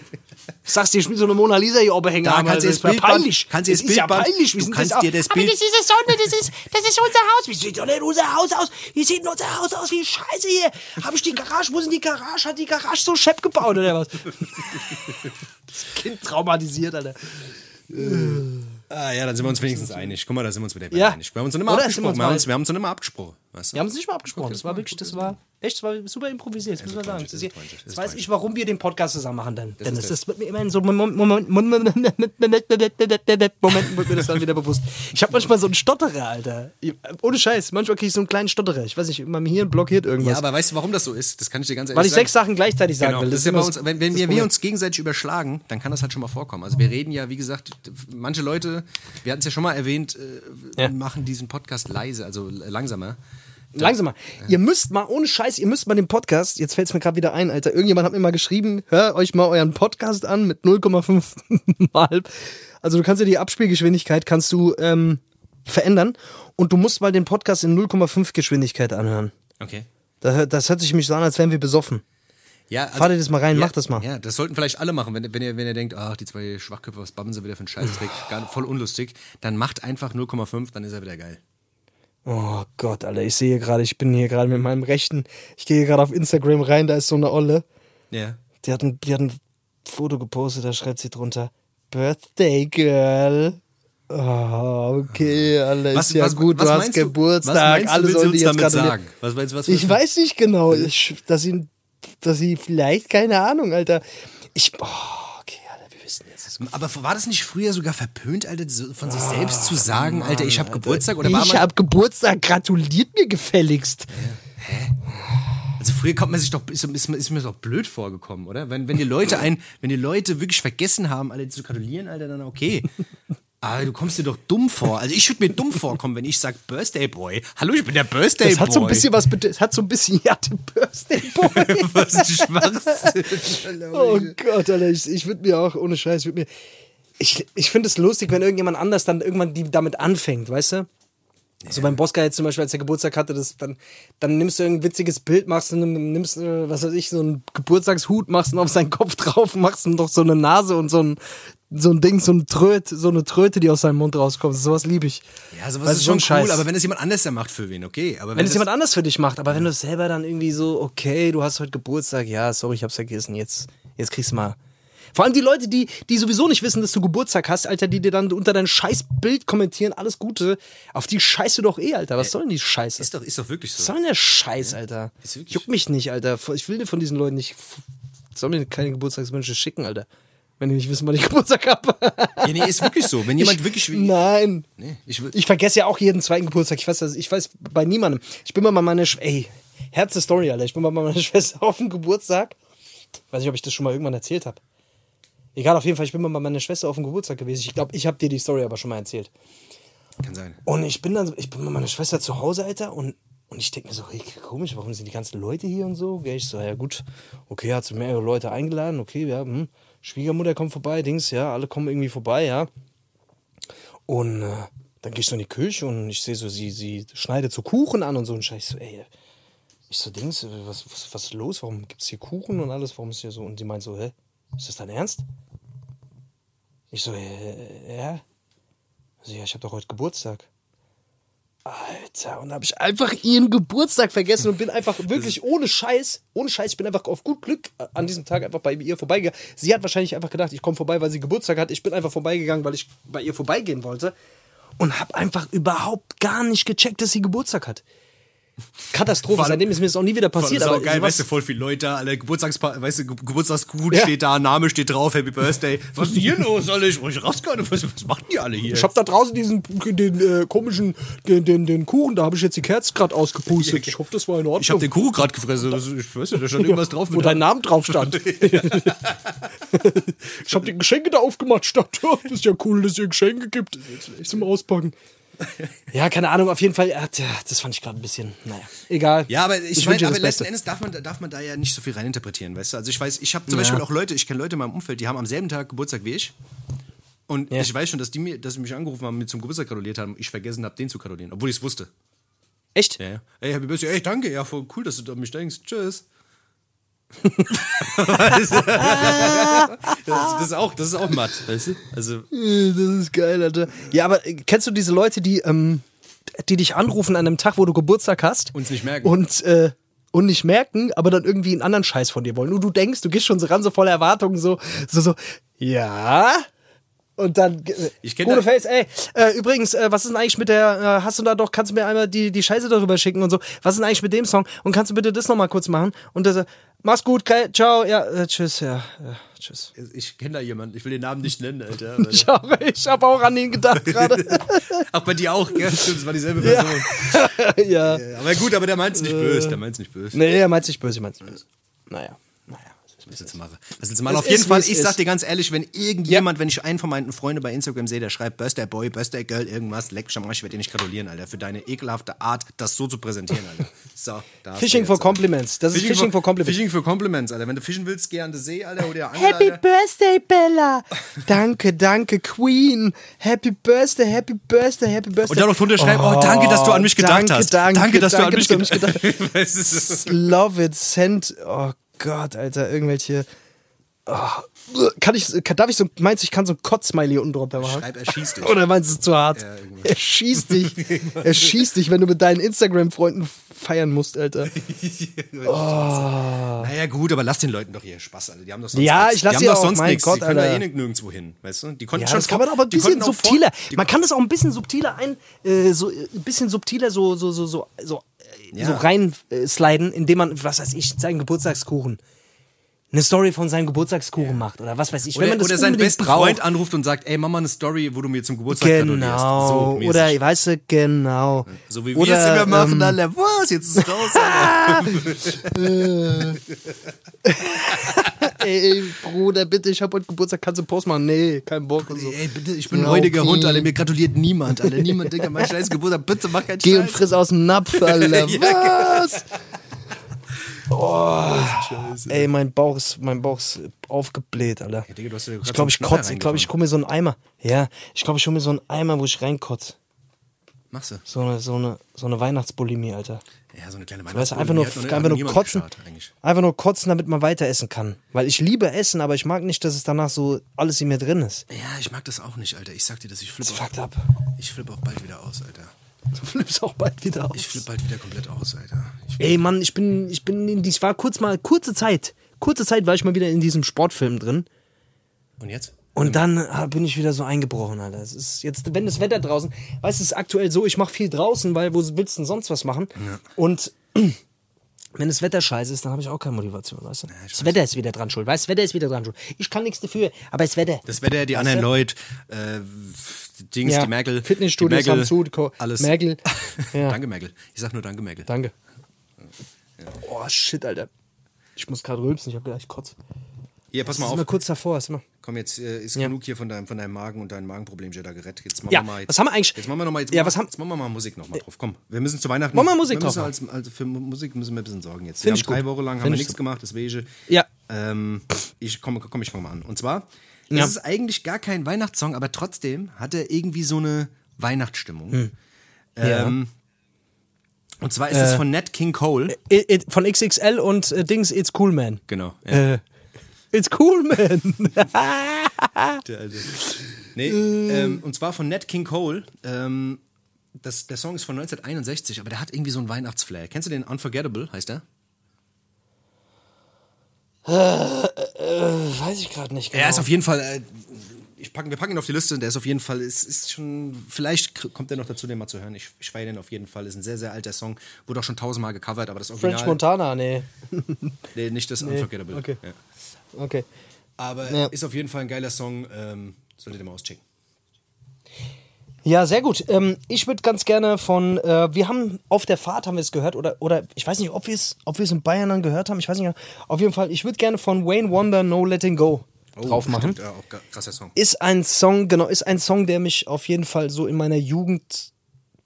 Ich sag's dir, ich will so eine Mona Lisa hier oben hängen. Da haben, kannst du das das ist peinlich. kannst du das ist ja peinlich. Wie du kannst das dir das Aber Bild- das ist das Sonne, das ist, das ist unser Haus. Wie sieht doch nicht unser Haus aus? Wie sieht denn unser Haus aus? Wie scheiße hier. Hab ich die Garage? Wo sind die Garage? Hat die Garage so schepp gebaut oder was? Das Kind traumatisiert, Alter. Ah ja, dann sind wir uns wenigstens einig. Guck mal, da sind wir uns wieder Ja. einig. Wir haben uns noch mal Oder? Wir abgesprochen. Wir haben uns, wir haben uns noch mal abgesprochen. Weißt du? Wir haben es nicht mal abgesprochen. Okay, das war das wirklich, das war echt, das war super improvisiert, das muss man sagen. jetzt ist weiß ich, warum wir den Podcast zusammen machen dann. Dennis, das. das wird mir immer in so Moment, Moment, Moment, Momenten wird mir das dann wieder bewusst. Ich habe manchmal so einen Stotterer, Alter. Ohne Scheiß, manchmal kriege ich so einen kleinen Stotterer. Ich weiß nicht, mir hier blockiert irgendwas. Ja, aber weißt du, warum das so ist? Das kann ich dir ganz ehrlich weil ich sagen. sechs Sachen gleichzeitig sagen Genau, will. das ist ja immer bei uns, wenn, wenn wir, wir uns gegenseitig überschlagen, dann kann das halt schon mal vorkommen. Also wir reden ja, wie gesagt, manche Leute, wir hatten es ja schon mal erwähnt, äh, Ja. machen diesen Podcast leise, also langsamer. Langsamer. Ihr müsst mal, ohne Scheiß, ihr müsst mal den Podcast, jetzt fällt es mir gerade wieder ein, Alter. Irgendjemand hat mir mal geschrieben, hör euch mal euren Podcast an mit 0,5 [laughs] Mal. Also du kannst ja die Abspielgeschwindigkeit kannst du ähm, verändern und du musst mal den Podcast in 0,5 Geschwindigkeit anhören. Okay. Das, hört- das hört sich mich so an, als wären wir besoffen. Ja, also, Fahrt ihr das mal rein, ja, macht das mal. Ja, das sollten vielleicht alle machen, wenn, wenn, ihr, wenn ihr denkt, ach, die zwei Schwachköpfe, was babben sie wieder für einen Scheißtrick, voll unlustig, dann macht einfach 0,5, dann ist er wieder geil. Oh Gott, Alter, ich sehe gerade, ich bin hier gerade mit meinem rechten, ich gehe gerade auf Instagram rein, da ist so eine Olle. Ja. Die hat, ein, die hat ein Foto gepostet, da schreibt sie drunter: Birthday Girl. Oh, okay, Alter, ist ja gut, du hast was Geburtstag, du, alle sollen jetzt damit gratulieren. sagen? Was, was, was, Ich weiß nicht genau, ich, dass sie, dass sie vielleicht, keine Ahnung, Alter. Ich, oh, wissen jetzt. Aber war das nicht früher sogar verpönt, Alter, von sich selbst zu sagen, Alter, ich habe Geburtstag? Oder Ich man, hab Geburtstag, gratuliert mir gefälligst. Also früher kommt man sich doch, ist, ist, ist mir doch blöd vorgekommen, oder? Wenn, wenn die Leute ein, wenn die Leute wirklich vergessen haben, alle zu gratulieren, Alter, dann okay. Aber du kommst dir doch dumm vor. Also ich würde mir dumm vorkommen, wenn ich sag Birthday Boy. Hallo, ich bin der Birthday Das Boy. hat so ein bisschen was, es hat so ein bisschen, [laughs] ja, den Birthday [laughs] Boy. was ein Schwachsinn. [laughs] Oh Gott, Alter, ich, ich würde mir auch, ohne Scheiß, ich würde mir. Ich, ich finde es lustig, wenn irgendjemand anders dann irgendwann die damit anfängt, weißt du? So beim Bosca jetzt zum Beispiel, als er Geburtstag hatte, das, dann, dann nimmst du ein witziges Bild, machst du, nimmst, äh, was weiß ich, so einen Geburtstagshut, machst ihn auf seinen Kopf drauf, machst ihm doch so eine Nase und so ein, so ein Ding, so ein Tröt, so eine Tröte, die aus seinem Mund rauskommt. Sowas liebe ich. Ja, sowas Weißt ist schon cool, aber wenn es jemand anders der macht für wen, okay. Aber wenn, Wenn es das- jemand anders für dich macht, aber wenn du es selber dann irgendwie so, okay, du hast heute Geburtstag, ja, sorry, ich hab's vergessen, jetzt, jetzt kriegst du mal. Vor allem die Leute, die, die sowieso nicht wissen, dass du Geburtstag hast, Alter, die dir dann unter dein scheiß Bild kommentieren, alles Gute, auf die scheißt du doch eh, Alter. Was soll denn die Scheiße? ist doch, ist doch wirklich so. Was soll denn der Scheiß, Alter? Ist wirklich- Juckt mich nicht, Alter. Ich will dir von diesen Leuten nicht, soll mir keine Geburtstagswünsche schicken, Alter. Wenn die nicht wissen, wann ich [laughs] Geburtstag habe. Ja, nee, ist wirklich so. Wenn jemand wirklich. Nein. Nee, ich. Ich vergesse ja auch jeden zweiten Geburtstag. Ich weiß, das, ich weiß bei niemandem. Ich bin mal bei meiner Schwester. Ey, Herze Story, Alter. Ich bin mal bei meiner [laughs] Schwester auf dem Geburtstag. Weiß nicht, ob ich das schon mal irgendwann erzählt habe. Egal, auf jeden Fall, ich bin mal bei meiner Schwester auf dem Geburtstag gewesen. Ich glaube, ich habe dir die Story aber schon mal erzählt. Kann sein. Und ich bin dann, ich bin bei meiner Schwester zu Hause, Alter, und, und ich denke mir so, hey, komisch, warum sind die ganzen Leute hier und so? Gell, Ich so, ja gut, okay, hat so mehrere Leute eingeladen, okay, ja, hm. Schwiegermutter kommt vorbei, Dings, ja, alle kommen irgendwie vorbei, ja. Und äh, dann gehe ich so in die Küche und ich sehe so, sie, sie schneidet so Kuchen an und so. Und ich so, ey, ich so, Dings, äh, was, was, was ist los? Warum gibt es hier Kuchen und alles? Warum ist hier so? Und sie meint so, hä, ist das dein Ernst? Ich so, äh, ja. Also, ja, ich habe doch heute Geburtstag. Alter, und habe ich einfach ihren Geburtstag vergessen und bin einfach wirklich ohne Scheiß, ohne Scheiß, ich bin einfach auf gut Glück an diesem Tag einfach bei ihr vorbeigegangen. Sie hat wahrscheinlich einfach gedacht, ich komme vorbei, weil sie Geburtstag hat. Ich bin einfach vorbeigegangen, weil ich bei ihr vorbeigehen wollte und habe einfach überhaupt gar nicht gecheckt, dass sie Geburtstag hat. Katastrophe. allem- Seitdem ist mir das auch nie wieder passiert. Aber ist auch geil, weißt du, voll viele Leute, alle Geburtstagspa weißt du, Ge- Geburtstagsgut Ja. steht da, Name steht drauf, Happy Birthday. Was ist denn hier los, alle? Ich, ich raff's gar nicht, was, was machen die alle hier? Ich hab da draußen diesen den äh, komischen den, den, den Kuchen, da habe ich jetzt die Kerze gerade ausgepustet. Ich hoffe, das war in Ordnung. ich hab den Kuchen gerade gefressen, das, ich weiß nicht, da stand irgendwas drauf. wo dein Name drauf stand. [laughs] ich habe die Geschenke da aufgemacht. Oh, [laughs] das ist ja cool, dass ihr Geschenke gibt zum Auspacken. Ja, keine Ahnung, auf jeden Fall, ja, tja, das fand ich gerade ein bisschen, naja, egal. Ja, aber ich, wünsche meine, aber letzten. Endes darf man, darf man da ja nicht so viel reininterpretieren, weißt du? Also ich weiß, ich habe zum Beispiel auch Leute, ich kenne Leute in meinem Umfeld, die haben am selben Tag Geburtstag wie ich. Und Ja. ich weiß schon, dass die mir, dass sie mich angerufen haben, mir zum Geburtstag gratuliert haben, ich vergessen habe, den zu gratulieren, obwohl ich es wusste. Echt? Ja, ja. Ey, Happy Birthday, ey, danke, ja, voll cool, dass du an mich denkst. Tschüss. Weißt du? [laughs] das, ist auch, das ist auch matt, weißt du? Also, Das ist geil, Alter. Ja, aber äh, kennst du diese Leute, die, ähm, die dich anrufen an einem Tag, wo du Geburtstag hast? Und's nicht merken. Und, äh, und nicht merken, aber dann irgendwie einen anderen Scheiß von dir wollen. Und du denkst, du gehst schon so ran, so voller Erwartungen, so, so, so, ja. Und dann, äh, Ich kenn gute da- Face, ey, äh, übrigens, äh, was ist denn eigentlich mit der, äh, hast du da doch, kannst du mir einmal die, die Scheiße darüber schicken und so, was ist denn eigentlich mit dem Song? Und kannst du bitte das nochmal kurz machen? Und das, mach's gut, ciao, ja, äh, tschüss, ja, ja, tschüss. ich kenne da jemanden, ich will den Namen nicht nennen, Alter. [laughs] Ich habe ich hab auch an ihn gedacht gerade. [laughs] Auch bei dir auch, gell? Stimmt, das war dieselbe Person. [laughs] ja. Ja, aber gut, aber der meint's nicht böse, der meint's nicht böse. Nee, er meint nicht böse, er meint nicht böse. Naja. Was willst du machen? Was willst du machen? Auf jeden Fall, ich sag dir ganz ehrlich, wenn irgendjemand, wenn ich einen von meinen Freunden bei Instagram sehe, der schreibt Birthday Boy, Birthday Girl, irgendwas, leck mich am Arsch, ich werde dir nicht gratulieren, Alter, für deine ekelhafte Art, das so zu präsentieren, Alter. [laughs] So, da hast du Fishing for. Compliments. Das ist Fishing for Compliments. Fishing for Compliments, Alter. Wenn du fischen willst, geh an den See, Alter, oder Angel, Happy Alter. Birthday, Bella. [laughs] Danke, danke, Queen. Happy Birthday, Happy Birthday, Happy Birthday. Und dann noch drunter schreiben, oh, danke, dass du an mich gedacht danke, hast. Danke, dass du an danke, mich dass du gedacht an mich hast. [laughs] Du, so. Love it, send. Oh Gott, Alter, irgendwelche. Oh, kann ich, kann, darf ich so, meinst du, ich kann so ein Kotz-Smiley unten drunter machen? Schreib, er schießt dich. Oder meinst du, es ist zu hart? Ja, er schießt dich. er schießt dich, wenn du mit deinen Instagram-Freunden feiern musst, Alter. [laughs] Naja, gut, aber lass den Leuten doch hier Spaß, Alter. Die haben doch sonst Ja, nichts. ich lass die doch auch, sonst nichts. Die können da Alter. eh nicht nirgendwo hin, weißt du? Die konnten Ja, schon das kann man aber ein die bisschen auch subtiler. die Man kann das auch ein bisschen subtiler ein, äh, so äh, ein bisschen subtiler so so so so so, äh, Ja. so rein äh, indem man was weiß ich seinen Geburtstagskuchen eine Story von seinem Geburtstagskuchen macht oder was weiß ich. Wenn Oder, man das oder seinen besten braucht. Freund anruft und sagt, ey, mach mal eine Story, wo du mir zum Geburtstag gratulierst. Genau. So mäßig. oder weißt du genau. so wie wir oder, es immer machen, ähm, Alter. Was? Jetzt ist es raus. [laughs] [laughs] Ey, Bruder, bitte, ich hab heute Geburtstag, kannst du Post machen? Nee, kein Bock und so. Ey, bitte, ich bin ein okay. Hund, Alter. Mir gratuliert niemand, Alter. Niemand denkt an meinen [laughs] scheiß Geburtstag. Bitte mach keinen Geh und Scheiß. friss aus dem Napf, [laughs] Alter. Was? Oh, ey, mein Bauch ist, mein Bauch ist aufgebläht, Alter. Digga, ich glaube, ich kotze. Ich glaube, ich hole mir so einen Eimer. Ja, ich glaube, ich hole mir so einen Eimer, wo ich reinkotze. Machst du? So eine, so eine, so eine Weihnachtsbulimie, Alter. Ja, so eine kleine Weißt du, einfach nur, noch- einfach nur kotzen. geschaut. Einfach nur kotzen, damit man weiter essen kann. Weil ich liebe Essen, aber ich mag nicht, dass es danach so alles in mir drin ist. Ja, ich mag das auch nicht, Alter. Ich sag dir das, ich flippe Das fuckt ab. ich flipp auch bald wieder aus, Alter. Du flippst auch bald wieder aus. Ich flippe bald wieder komplett aus, Alter. Ey, Mann, ich bin, ich bin in die, ich war kurz mal, kurze Zeit, kurze Zeit war ich mal wieder in diesem Sportfilm drin. und jetzt? Und dann ah, bin ich wieder so eingebrochen, Alter. Es ist jetzt, wenn das Wetter draußen, weißt du, es ist aktuell so, ich mache viel draußen, weil wo willst du denn sonst was machen? Und [clears throat] wenn das Wetter scheiße ist, dann habe ich auch keine Motivation, weißt du? das Wetter ist wieder dran schuld, weißt du? Das Wetter ist wieder dran schuld. Ich kann nichts dafür, aber das Wetter. Das Wetter, die anderen du? Leute, äh, Dings, Ja, die Merkel. Fitnessstudios die Merkel, haben zu, alles. Merkel. [laughs] Ja. danke, Merkel. Ich sag nur danke, Merkel. Danke. Oh, shit, Alter. Ich muss gerade rülpsen, ich habe gleich Kotz. Hier, pass mal auf. mal kurz davor, ist immer. Komm, jetzt äh, ist Ja. genug hier von deinem, von deinem Magen und deinem Magenproblem da gerettet. Jetzt machen Ja, wir mal. Jetzt, was haben wir eigentlich- Jetzt machen wir noch mal. Jetzt, Ja, machen, was haben- jetzt machen wir mal Musik noch mal drauf. Komm, wir müssen zu Weihnachten. Wollen wir Musik wir drauf als, also für Musik müssen wir ein bisschen sorgen jetzt. Find wir ich haben drei gut. Wochen lang haben wir ich nichts so. gemacht, deswegen. Ja. Ähm, ich komme, komm, ich fange mal an. Und zwar, Ja. es ist eigentlich gar kein Weihnachtssong, aber trotzdem hat er irgendwie so eine Weihnachtsstimmung. Ähm, Und zwar ist es von Nat King Cole. It, it, von XXL und äh, Dings It's Cool Man. Genau. Ja. Äh, It's Cool Man. [laughs] Der Alte. Nee, ähm, und zwar von Nat King Cole. Ähm, das, der Song ist von 1961, aber der hat irgendwie so einen Weihnachtsflair. Kennst du den Unforgettable, heißt der? Weiß ich gerade nicht genau. Er ist auf jeden Fall. Äh, ich packen, wir packen ihn auf die Liste. Der ist auf jeden Fall, ist, ist schon, vielleicht kommt der noch dazu, den mal zu hören. Ich, ich feiere den auf jeden Fall. Ist ein sehr, sehr alter Song. Wurde auch schon tausendmal gecovert, aber das Original. French Montana, nee. Nee, nicht das Unforgettable. okay. Ja. Okay. Aber Ja. ist auf jeden Fall ein geiler Song. Ähm, solltet ihr mal auschecken. Ja, sehr gut. Ähm, ich würde ganz gerne von, äh, wir haben auf der Fahrt haben wir es gehört oder oder ich weiß nicht, ob wir es, ob wir es in Bayern dann gehört haben. Ich weiß nicht. Auf jeden Fall, ich würde gerne von Wayne Wonder No Letting Go drauf machen. Oh, Stimmt, ja, auch krasser Song. Ist ein Song, genau, ist ein Song, der mich auf jeden Fall so in meiner Jugend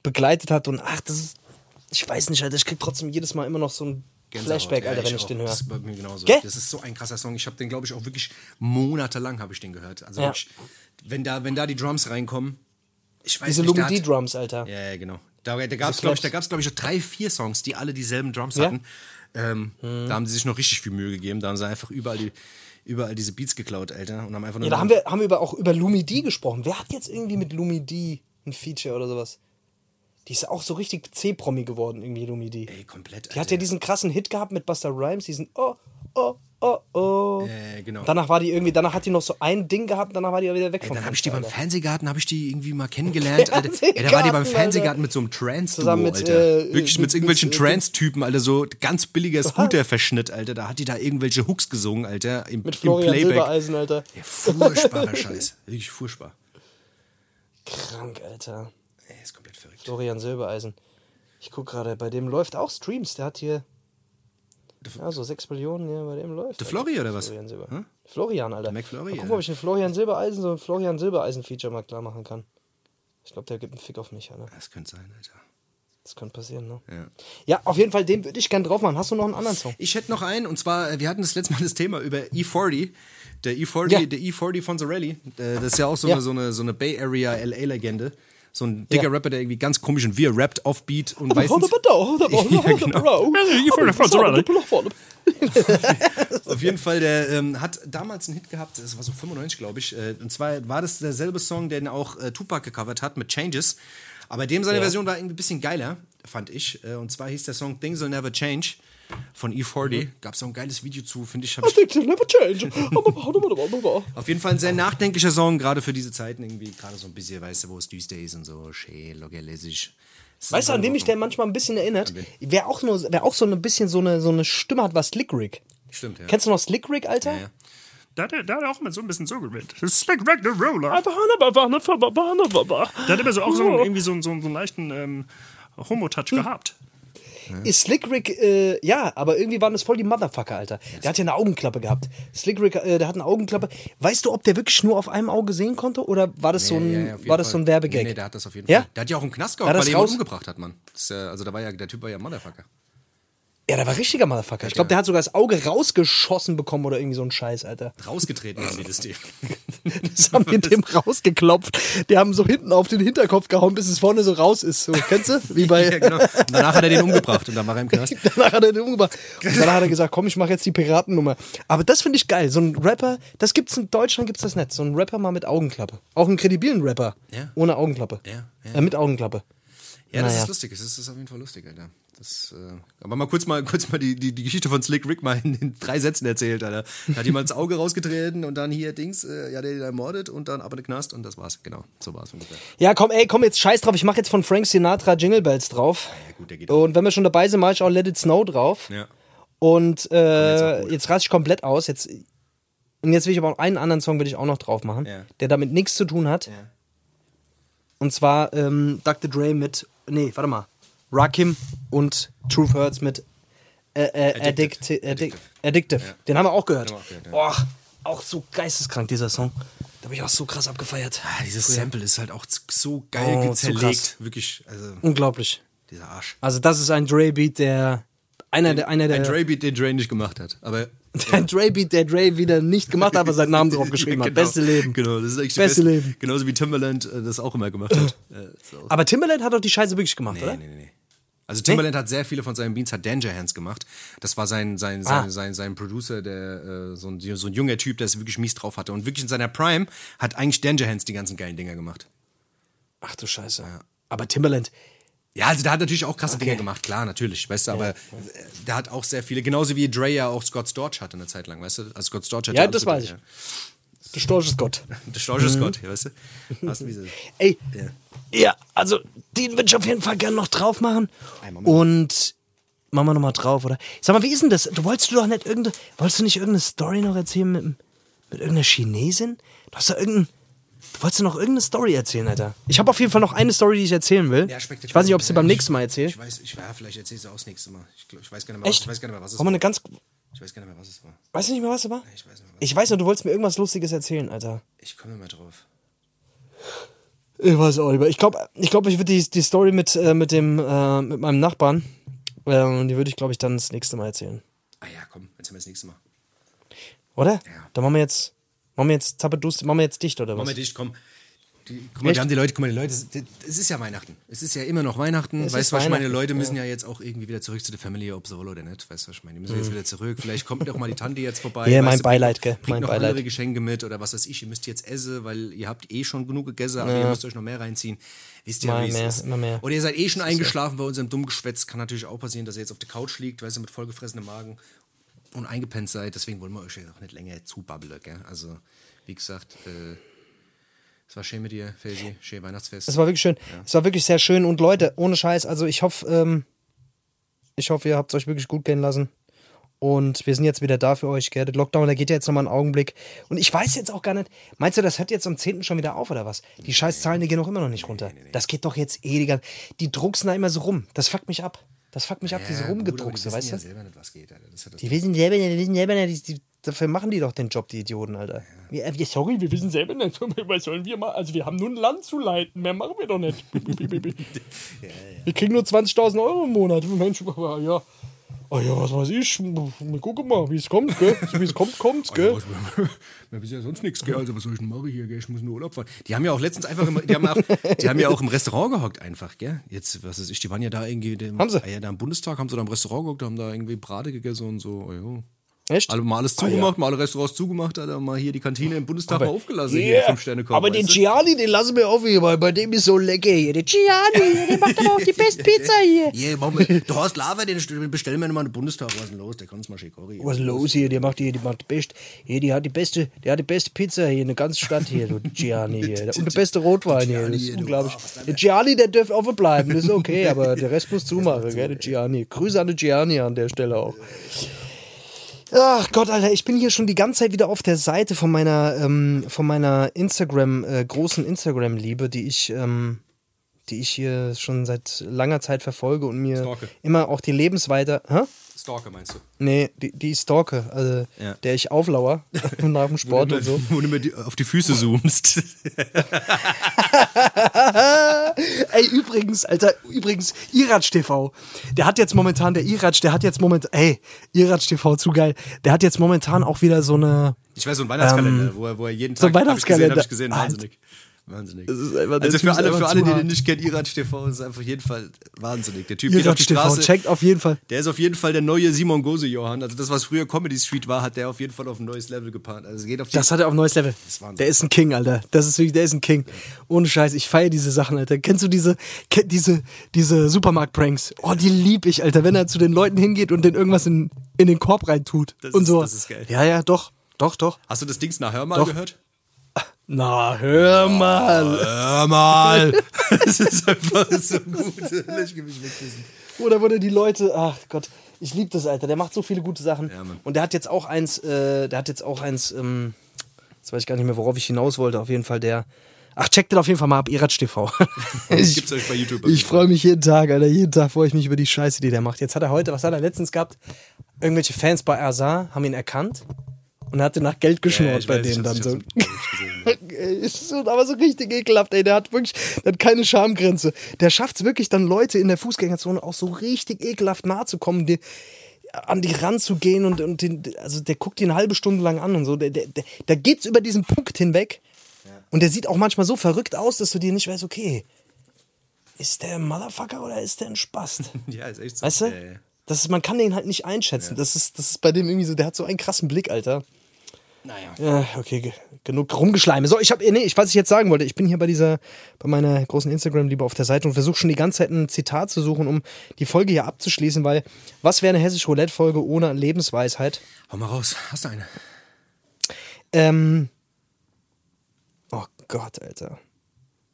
begleitet hat und ach, das ist, ich weiß nicht, Alter, ich krieg trotzdem jedes Mal immer noch so ein Gänsehaut. Flashback, Ja, Alter, wenn ich auch. den höre. Das ist bei mir genauso. Gell? Das ist so ein krasser Song. Ich habe den, glaube ich, auch wirklich monatelang habe ich den gehört. Also Ja. wirklich, wenn da, wenn da die Drums reinkommen, ich weiß Diese nicht, hat- Lumidi-Drums, Alter. Ja, ja, genau. Da, da gab es, glaube ich, da gab's, glaub ich, drei, vier Songs, die alle dieselben Drums Ja? hatten. Ähm, Da haben sie sich noch richtig viel Mühe gegeben. Da haben sie einfach überall, die, überall diese Beats geklaut, Alter. Und haben einfach nur Ja, da haben wir, haben wir über, auch über Lumidi gesprochen. Wer hat jetzt irgendwie mit Lumidi ein Feature oder sowas? Die ist auch so richtig C-Promi geworden, irgendwie Lumidi. Ey, komplett. Die hat ja diesen krassen Hit gehabt mit Buster Rhymes, diesen Oh, oh, oh, oh. Äh, genau. Danach war die irgendwie, danach hat die noch so ein Ding gehabt, danach war die wieder weg Ey, vom dann habe ich die beim Fernsehgarten, habe ich die irgendwie mal kennengelernt. Alter. Ey, da war die beim Fernsehgarten, mit so einem Trance-Duo, Zusammen mit, Alter. äh, Wirklich mit, irgendwelchen mit- Trance-Typen, Alter, so ganz billiger Scooter-Verschnitt, Alter. Da hat die da irgendwelche Hooks gesungen, Alter, im, Mit im Florian Playback. Silbereisen, Alter. Ja, furchtbarer Scheiß. Wirklich furchtbar. Krank, Alter. Ey, ist komplett verrückt. Florian Silbereisen. Ich guck gerade, bei dem läuft auch Streams. Der hat hier. Ja, so 6 Millionen, ja, bei dem läuft. Der. Flori oder was? Florian Silber. Hm? Florian, Alter. McFlurry, Mal gucken, ob ich den Florian Silbereisen, so ein Florian Silbereisen-Feature mal klar machen kann. Ich glaube, der gibt einen Fick auf mich, Alter. Das könnte sein, Alter. Das könnte passieren, ne? Ja. Ja, auf jeden Fall, den würde ich gern drauf machen. Hast du noch einen anderen Song? Ich hätte noch einen, und zwar, äh, wir hatten das letzte Mal das Thema über E40. Der E40, Ja. der E40 von Zarelli. Äh, Das ist ja auch so, Ja. Eine, so, eine, so eine Bay Area LA-Legende. So ein dicker Ja. Rapper, der irgendwie ganz komisch und wie er rappt, offbeat und meistens. [laughs] ja, genau. [laughs] genau. Auf jeden Fall, der ähm, hat damals einen Hit gehabt, das war so 95, glaube ich. Äh, und zwar war das derselbe Song, den auch äh, Tupac gecovert hat mit Changes. Aber dem seine Ja. Version war irgendwie ein bisschen geiler, fand ich. Äh, und zwar hieß der Song Things Will Never Change von E40. Gab es auch ein geiles Video zu, finde ich. Ich never change. auf jeden Fall ein sehr nachdenklicher Song, gerade für diese Zeiten irgendwie. Gerade so ein bisschen, weißt du, wo es düster ist und so. Schön, locker lässig. Weißt du, an dem mich der manchmal ein bisschen erinnert? Wer auch, nur, wer auch so ein bisschen so eine, so eine Stimme hat, war Slick Rick. Stimmt, ja. Kennst du noch Slick Rick, Alter? Ja, ja. Da hat er, da hat er auch immer so ein bisschen so geredet. Slick Rick the Roller. Der hat immer so auch so einen, irgendwie so, so, einen- so einen leichten ähm, Homo-Touch gehabt. Ist Slick Rick, äh, ja, aber irgendwie waren das voll die Motherfucker, Alter. Der hat ja eine Augenklappe gehabt. Slick Rick, äh, der hat eine Augenklappe. Weißt du, ob der wirklich nur auf einem Auge sehen konnte oder war das so ein, Ja, war das so ein Werbegag? Nee, nee, der hat das auf jeden Ja? Fall. Der hat ja auch im Knast gehabt, weil er raus- umgebracht hat, Mann. Das ja- also da war ja, der Typ war ja ein Motherfucker. Ja, der war richtiger Motherfucker. Ich glaube, der hat sogar das Auge rausgeschossen bekommen oder irgendwie so ein Scheiß, Alter. Rausgetreten haben die das Ding. [laughs] Das haben wir dem rausgeklopft. Die haben so hinten auf den Hinterkopf gehauen, bis es vorne so raus ist. So, kennst du? Wie [laughs] bei. ja, genau. Und danach hat er den umgebracht und dann war er im [laughs] Knast. Danach hat er den umgebracht. Und danach hat er gesagt, komm, ich mache jetzt die Piratennummer. Aber das finde ich geil. So ein Rapper, das gibt's in Deutschland gibt's das nicht. So ein Rapper mal mit Augenklappe. Auch einen kredibilen Rapper. Ja. Ohne Augenklappe. Ja, ja. Äh, mit Augenklappe. Ja, das Naja. ist lustig. Das ist, das ist auf jeden Fall lustig, Alter. Das, äh, aber mal kurz mal [laughs] kurz mal die, die, die Geschichte von Slick Rick mal in, in drei Sätzen erzählt, Alter. Da hat jemand das Auge rausgetreten und dann hier Dings, äh, ja, der den ermordet und dann ab in den Knast und das war's. Genau, so war's ungefähr. Ja, komm, ey, komm jetzt scheiß drauf. Ich mache jetzt von Frank Sinatra Jingle Bells drauf. Ja, gut, der geht. Und wenn wir schon dabei sind, mache ich auch Let It Snow drauf. Ja. Und jetzt äh, gut. jetzt raste ich komplett aus. Jetzt, und jetzt will ich aber auch einen anderen Song will ich auch noch drauf machen, Ja. der damit nichts zu tun hat. Und zwar ähm, Dr. Dre mit, nee, warte mal, Rakim und Truth Hurts mit äh, äh, Addictive. Addictive. Addictive. Addictive. Den haben wir auch gehört. Den haben wir auch gehört, Boah, auch so geisteskrank, dieser Song. Da habe ich auch so krass abgefeiert. Ah, dieses Sample ist halt auch so geil Oh, zu zerlegt. krass. Wirklich, also Unglaublich. dieser Arsch. Also das ist ein Dre-Beat, der einer der einer der Ein Dre-Beat, den Dre nicht gemacht hat. Aber [laughs] ein Dre-Beat, der Dre wieder nicht gemacht hat, aber seinen Namen [laughs] drauf geschrieben hat. Genau, Beste Leben. Genau, das ist eigentlich Beste Leben. Genauso wie Timbaland äh, das auch immer gemacht hat. [laughs] Äh, auch- Aber Timbaland hat doch die Scheiße wirklich gemacht, Nee, oder? nee, nee, nee. Also Timbaland hat sehr viele von seinen Beats, hat Danger Hands gemacht. Das war sein, sein, Ah. sein, sein, sein Producer, der äh, so, ein, so ein junger Typ, der es wirklich mies drauf hatte. Und wirklich in seiner Prime hat eigentlich Danger Hands die ganzen geilen Dinger gemacht. Ach du Scheiße. Aber Timbaland, Ja, also der hat natürlich auch krasse Dinge gemacht, klar, natürlich, weißt du, aber äh, der hat auch sehr viele, genauso wie Dre ja auch Scott Storch hatte eine Zeit lang, weißt du? Also Scott Storch hatte Ja, das weiß ich. Der Storch ist Gott. Der Storch ist Mhm. Gott, weißt du? Hast du wie Ey, Ja. ja, also den würde ich auf jeden Fall gerne noch drauf machen. Und machen wir noch mal drauf, oder? Sag mal, wie ist denn das? Du wolltest du doch nicht irgendeine, wolltest du nicht irgendeine Story noch erzählen mit, mit irgendeiner Chinesin? Du hast doch irgendein, du wolltest noch irgendeine Story erzählen, Alter. Ich habe auf jeden Fall noch eine Story, die ich erzählen will. Ja, ich weiß nicht, ob sie beim nächsten Mal erzähle. Ich weiß, ich war, vielleicht erzählst du auch das nächste Mal. Ich, ich weiß gar nicht mehr, Echt? Was, ich weiß gar nicht mehr, was es Wollen wir eine ganz, Ich weiß gar nicht mehr, was es war. weißt du nicht mehr, was es war? Ich weiß nicht mehr. Ich weiß nur, du wolltest mir irgendwas Lustiges erzählen, Alter. Ich komme mehr drauf. Ich weiß auch nicht mehr. Ich glaube, ich, glaub, ich würde die, die Story mit, äh, mit, dem, äh, mit meinem Nachbarn, äh, die würde ich, glaube ich, dann das nächste Mal erzählen. Ah ja, komm, erzähl mir das nächste Mal. Oder? Ja. Dann machen wir jetzt, machen wir jetzt Zappedust, machen wir jetzt dicht, oder was? Mach mal dicht, komm. Die, guck mal, Echt? wir haben die Leute, guck mal, die Leute, es ist ja Weihnachten. Es ist ja immer noch Weihnachten. Es weißt du, was ich meine? Leute müssen ja. jetzt auch irgendwie wieder zurück zu der Familie, ob solo oder nicht. Weißt du, was ich meine? Die müssen jetzt wieder zurück. Vielleicht kommt doch mal die Tante jetzt vorbei. Mhm. Ja, mein du, Beileid, gell? Bringt Mein noch Beileid. andere Geschenke mit oder was weiß ich. Ihr müsst jetzt essen, weil ihr habt eh schon genug gegessen, aber ihr müsst euch noch mehr reinziehen. Wisst ihr, wie es mehr, ist? immer mehr. Oder ihr seid eh schon eingeschlafen bei unserem dummen Geschwätz. Kann natürlich auch passieren, dass ihr jetzt auf der Couch liegt, weißt du, mit vollgefressenem Magen und eingepennt seid. Deswegen wollen wir euch ja auch nicht länger zubabbeln, gell? Also, wie gesagt, äh, es war schön mit dir, Felsi. Schön Weihnachtsfest. Es war wirklich schön. Es war wirklich sehr schön. Und Leute, ohne Scheiß, also ich hoffe, ähm, ich hoffe, ihr habt es euch wirklich gut gehen lassen. Und wir sind jetzt wieder da für euch, gell? Der Lockdown, der geht ja jetzt nochmal einen Augenblick. Und ich weiß jetzt auch gar nicht, meinst du, das hört jetzt am 10. schon wieder auf, oder was? Die Scheißzahlen, die gehen doch immer noch nicht runter. Das geht doch jetzt eh, die gan- Die drucksen da immer so rum. Das fuckt mich ab. Das fuckt mich ab, diese rumgedruckste, die weißt wissen du? ja selber nicht, was geht, Alter. Das ja das Die wissen selber nicht, die wissen selber nicht, die, die, dafür machen die doch den Job, die Idioten, Alter. Wir, äh, wir, sorry, wir wissen selber nicht, [laughs] was sollen wir mal, also wir haben nur ein Land zu leiten, mehr machen wir doch nicht. [laughs] Wir kriegen nur 20.000 Euro im Monat, Mensch, ja. Oh ja, was weiß ich, wir gucken mal, wie es kommt, gell? Wie es kommt, kommt's, gell? Wir [laughs] wissen ja sonst nichts, gell? Also, was soll ich denn machen hier, gell? Ich muss nur Urlaub fahren. Die haben ja auch letztens einfach, im, die, haben auch, die haben ja auch im Restaurant gehockt, einfach, gell? Jetzt, was weiß ich, die waren ja da irgendwie. Dem, Haben sie? Ah, ja, da im Bundestag haben sie da im Restaurant gehockt, haben da irgendwie Brate gegessen und so. Oh, ja. Echt? Alle mal alles Ah, ja. zugemacht, mal alle Restaurants zugemacht, Alter, mal hier die Kantine im Bundestag mal aufgelassen, hier, Yeah. fünf Sterne Aber den Gianni, den lassen wir auf hier, weil bei dem ist so lecker hier. Der Gianni, der [laughs] macht aber auch die beste Pizza hier. Yeah, mach mal, du hast Lava, den bestellen wir mal in den Bundestag. Was ist denn los? Der kann uns mal Schikori. Was ist los hier? Der macht hier, die macht die beste, hier, die hat die beste, der hat die beste Pizza hier in der ganzen Stadt hier, du Gianni hier. Und der beste Rotwein hier, das ist hier, unglaublich. Da Der Gianni, der darf offen bleiben, das ist [laughs] okay, aber der Rest muss zumachen, gell, der Gianni. Grüße an den Gianni an der Stelle auch. Ach Gott, Alter, ich bin hier schon die ganze Zeit wieder auf der Seite von meiner, ähm, von meiner Instagram, äh, großen Instagram-Liebe, die ich, ähm, die ich hier schon seit langer Zeit verfolge und mir Stalke. immer auch die Lebensweite. Hä? Stalker meinst du? Nee, die, die ich stalke, also Ja. der ich auflauer [laughs] nach dem Sport und so. Wo du mir die, auf die Füße zoomst. [laughs] Ey, übrigens, Alter, übrigens, Iratsch TV, der hat jetzt momentan, der Iratsch, der hat jetzt momentan, ey, Iratsch TV, zu geil, der hat jetzt momentan auch wieder so eine, Ich weiß, so ein Weihnachtskalender, wo, er, wo er jeden so Tag. ein hab ich gesehen, Weihnachtskalender. Hab ich gesehen, wahnsinnig. Wahnsinnig. ist einfach- der also für alle, für alle, die den nicht kennen, Iratsch TV ist einfach auf jeden Fall wahnsinnig. Der Typ geht auf die TV, Straße. checkt auf jeden Fall. Der ist auf jeden Fall der neue Simon Gose Johann. Also das, was früher Comedy Street war, hat der auf jeden Fall auf ein neues Level gepaart. Also geht auf die Das hat er auf ein neues Level. ist. Der ist ein King, Alter. Das ist wirklich, der ist ein King. Ohne Scheiß, ich feiere diese Sachen, Alter. Kennst du diese, diese, diese Supermarkt-Pranks? Oh, die lieb ich, Alter. Wenn er zu den Leuten hingeht und denen irgendwas in, in den Korb reintut. Das und ist- so. das ist geil. Ja, ja, doch. Doch, doch. Hast du das Dings nach Hör mal Doch. gehört? Na, hör mal. Hör mal! [laughs] das ist einfach so gut. Ich geb mich wegkissen. Oder wurde die Leute, ach Gott, ich liebe das, Alter. Der macht so viele gute Sachen. Ja, und der hat jetzt auch eins, äh, der hat jetzt auch eins, ähm, jetzt weiß ich gar nicht mehr, worauf ich hinaus wollte. Auf jeden Fall der. Ach, checkt den auf jeden Fall mal ab, Iratsch TV. Das [laughs] gibt's euch bei YouTube. Ich freue mich jeden Tag, Alter. Jeden Tag freue ich mich über die Scheiße, die der macht. Jetzt hat er heute, was hat er letztens gehabt? Irgendwelche Fans bei Azar haben ihn erkannt und er hatte nach Geld geschnurrt ich bei weiß, denen dann so. so, [laughs] aber so richtig ekelhaft, ey. Der hat wirklich, der hat keine Schamgrenze. Der schafft es wirklich dann Leute in der Fußgängerzone auch so richtig ekelhaft nahe zu kommen, die, an die ranzugehen und, und den, also der guckt die eine halbe Stunde lang an und so. Der, der, der, geht's über diesen Punkt hinweg. Und der sieht auch manchmal so verrückt aus, dass du dir nicht weißt, okay, ist der ein Motherfucker oder ist der ein Spast? [laughs] Ja, ist echt so. Weißt du? Ja, ja. Das ist, man kann den halt nicht einschätzen. Das, ist, das ist bei dem irgendwie so, der hat so einen krassen Blick, Alter. Naja. Ja, okay, ge- genug rumgeschleime. So, ich habe, nee, ich, was ich jetzt sagen wollte, ich bin hier bei dieser, bei meiner großen Instagram-Liebe auf der Seite und versuche schon die ganze Zeit ein Zitat zu suchen, um die Folge hier abzuschließen, weil was wäre eine hessische Roulette-Folge ohne Lebensweisheit? Hau mal raus. Hast du eine? Ähm, Gott, Alter.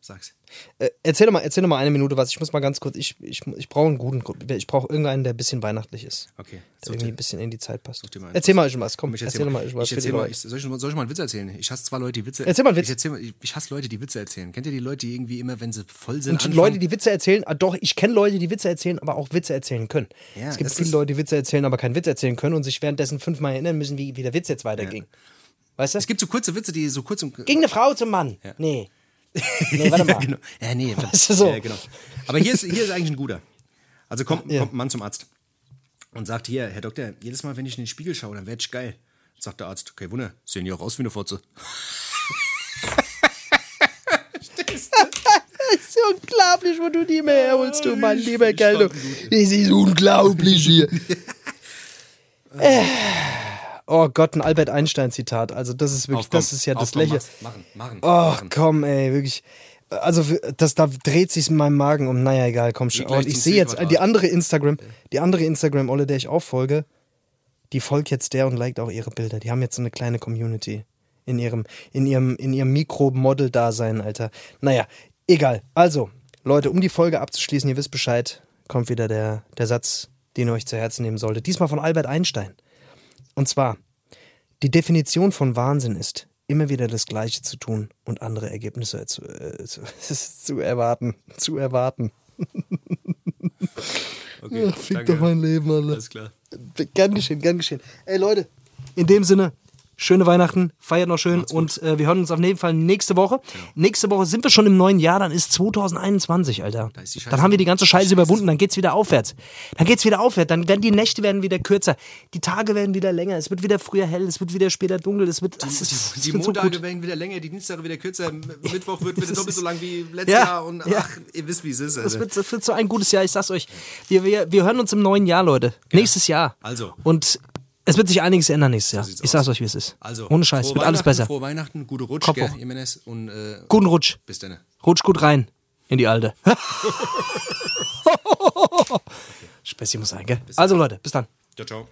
Sag's. Äh, erzähl doch mal, erzähl doch mal eine Minute was. Ich muss mal ganz kurz, ich, ich, ich brauche einen guten. Ich brauche irgendeinen, der ein bisschen weihnachtlich ist. Okay. Der irgendwie ein bisschen in die Zeit passt. mal Erzähl mal irgendwas, komm. Ich erzähl doch mal irgendwas ich erzähl mal, ich, soll, ich, soll ich mal einen Witz erzählen? Ich hasse zwar Leute, die Witze Erzähl mal einen Witz. Ich, erzähl ich, hasse Leute, die Witze erzählen. Kennt ihr die Leute, die irgendwie immer, wenn sie voll sind, Und anfangen? Leute, die Witze erzählen, ah, doch, ich kenne Leute, die Witze erzählen, aber auch Witze erzählen können. Ja, es gibt viele Leute, die Witze erzählen, aber keinen Witz erzählen können und sich währenddessen fünfmal erinnern müssen, wie, wie der Witz jetzt weiterging. Weißt du? es gibt so kurze Witze, die so kurz und. Ging eine Frau zum Mann. Nee. Nee, warte mal. [laughs] genau. Ja, nee. [laughs] Weißt du so? Ja, genau. Aber hier ist, hier ist eigentlich ein guter. Also kommt, Ja. kommt ein Mann zum Arzt und sagt: Hier, Herr Doktor, jedes Mal, wenn ich in den Spiegel schaue, dann werd ich geil. Sagt der Arzt: Okay, Wunder, sehen die auch aus wie eine Fotze. [laughs] Das ist unglaublich, wo du die mehr herholst, du mein lieber Kerl. Das ist unglaublich hier. Äh. Oh Gott, ein Albert Einstein-Zitat. Also, das ist wirklich, Auf, komm, das ist ja auf, das Lächeln. Machen, machen. Oh, machen. komm, ey, wirklich. Also, das, da dreht sich in meinem Magen um. Naja, egal, komm schon. Und ich sehe jetzt die andere Instagram, die andere Instagram-Olle, der ich auch folge, die folgt jetzt der und liked auch ihre Bilder. Die haben jetzt so eine kleine Community in ihrem, in ihrem, in ihrem Mikromodel-Dasein, Alter. Naja, egal. Also, Leute, um die Folge abzuschließen, ihr wisst Bescheid, kommt wieder der, der Satz, den ihr euch zu Herzen nehmen solltet. Diesmal von Albert Einstein. Und zwar, die Definition von Wahnsinn ist, immer wieder das Gleiche zu tun und andere Ergebnisse zu, äh, [laughs] zu, zu erwarten. Zu erwarten. [laughs] Okay, Ach, fick danke. doch mein Leben, Alter. Alles klar. Gern geschehen, gern geschehen. Ey, Leute, in dem Sinne, schöne Weihnachten, feiert noch schön und äh, wir hören uns auf jeden Fall nächste Woche. Genau. Nächste Woche sind wir schon im neuen Jahr, dann ist 2021, Alter. Da ist die dann haben wir die ganze Scheiße Scheiße. überwunden, dann geht's wieder aufwärts. Dann geht's wieder aufwärts, dann werden die Nächte werden wieder kürzer, die Tage werden wieder länger, es wird wieder früher hell, es wird wieder später dunkel, es wird, das ist, es Die so Montage gut. werden wieder länger, die Dienstage wieder kürzer, Mittwoch wird [laughs] wieder doppelt so lang wie letztes Ja, Jahr und ja. ach, ihr wisst, wie es ist. Es wird, wird so ein gutes Jahr, ich sag's euch. Wir, wir, wir hören uns im neuen Jahr, Leute. Nächstes Jahr. Also. Und es wird sich einiges ändern nächstes Jahr. sieht's ich aus. sag's euch, wie es ist. Also, Ohne Scheiß, wird alles besser. Frohe Weihnachten, gute Rutsch, Kopf gell. Jimenez, und äh, Guten Rutsch. bis dann. Rutsch gut rein in die alte. [laughs] [laughs] Späßchen muss sein, gell? Also Leute, bis dann. Ciao, ciao.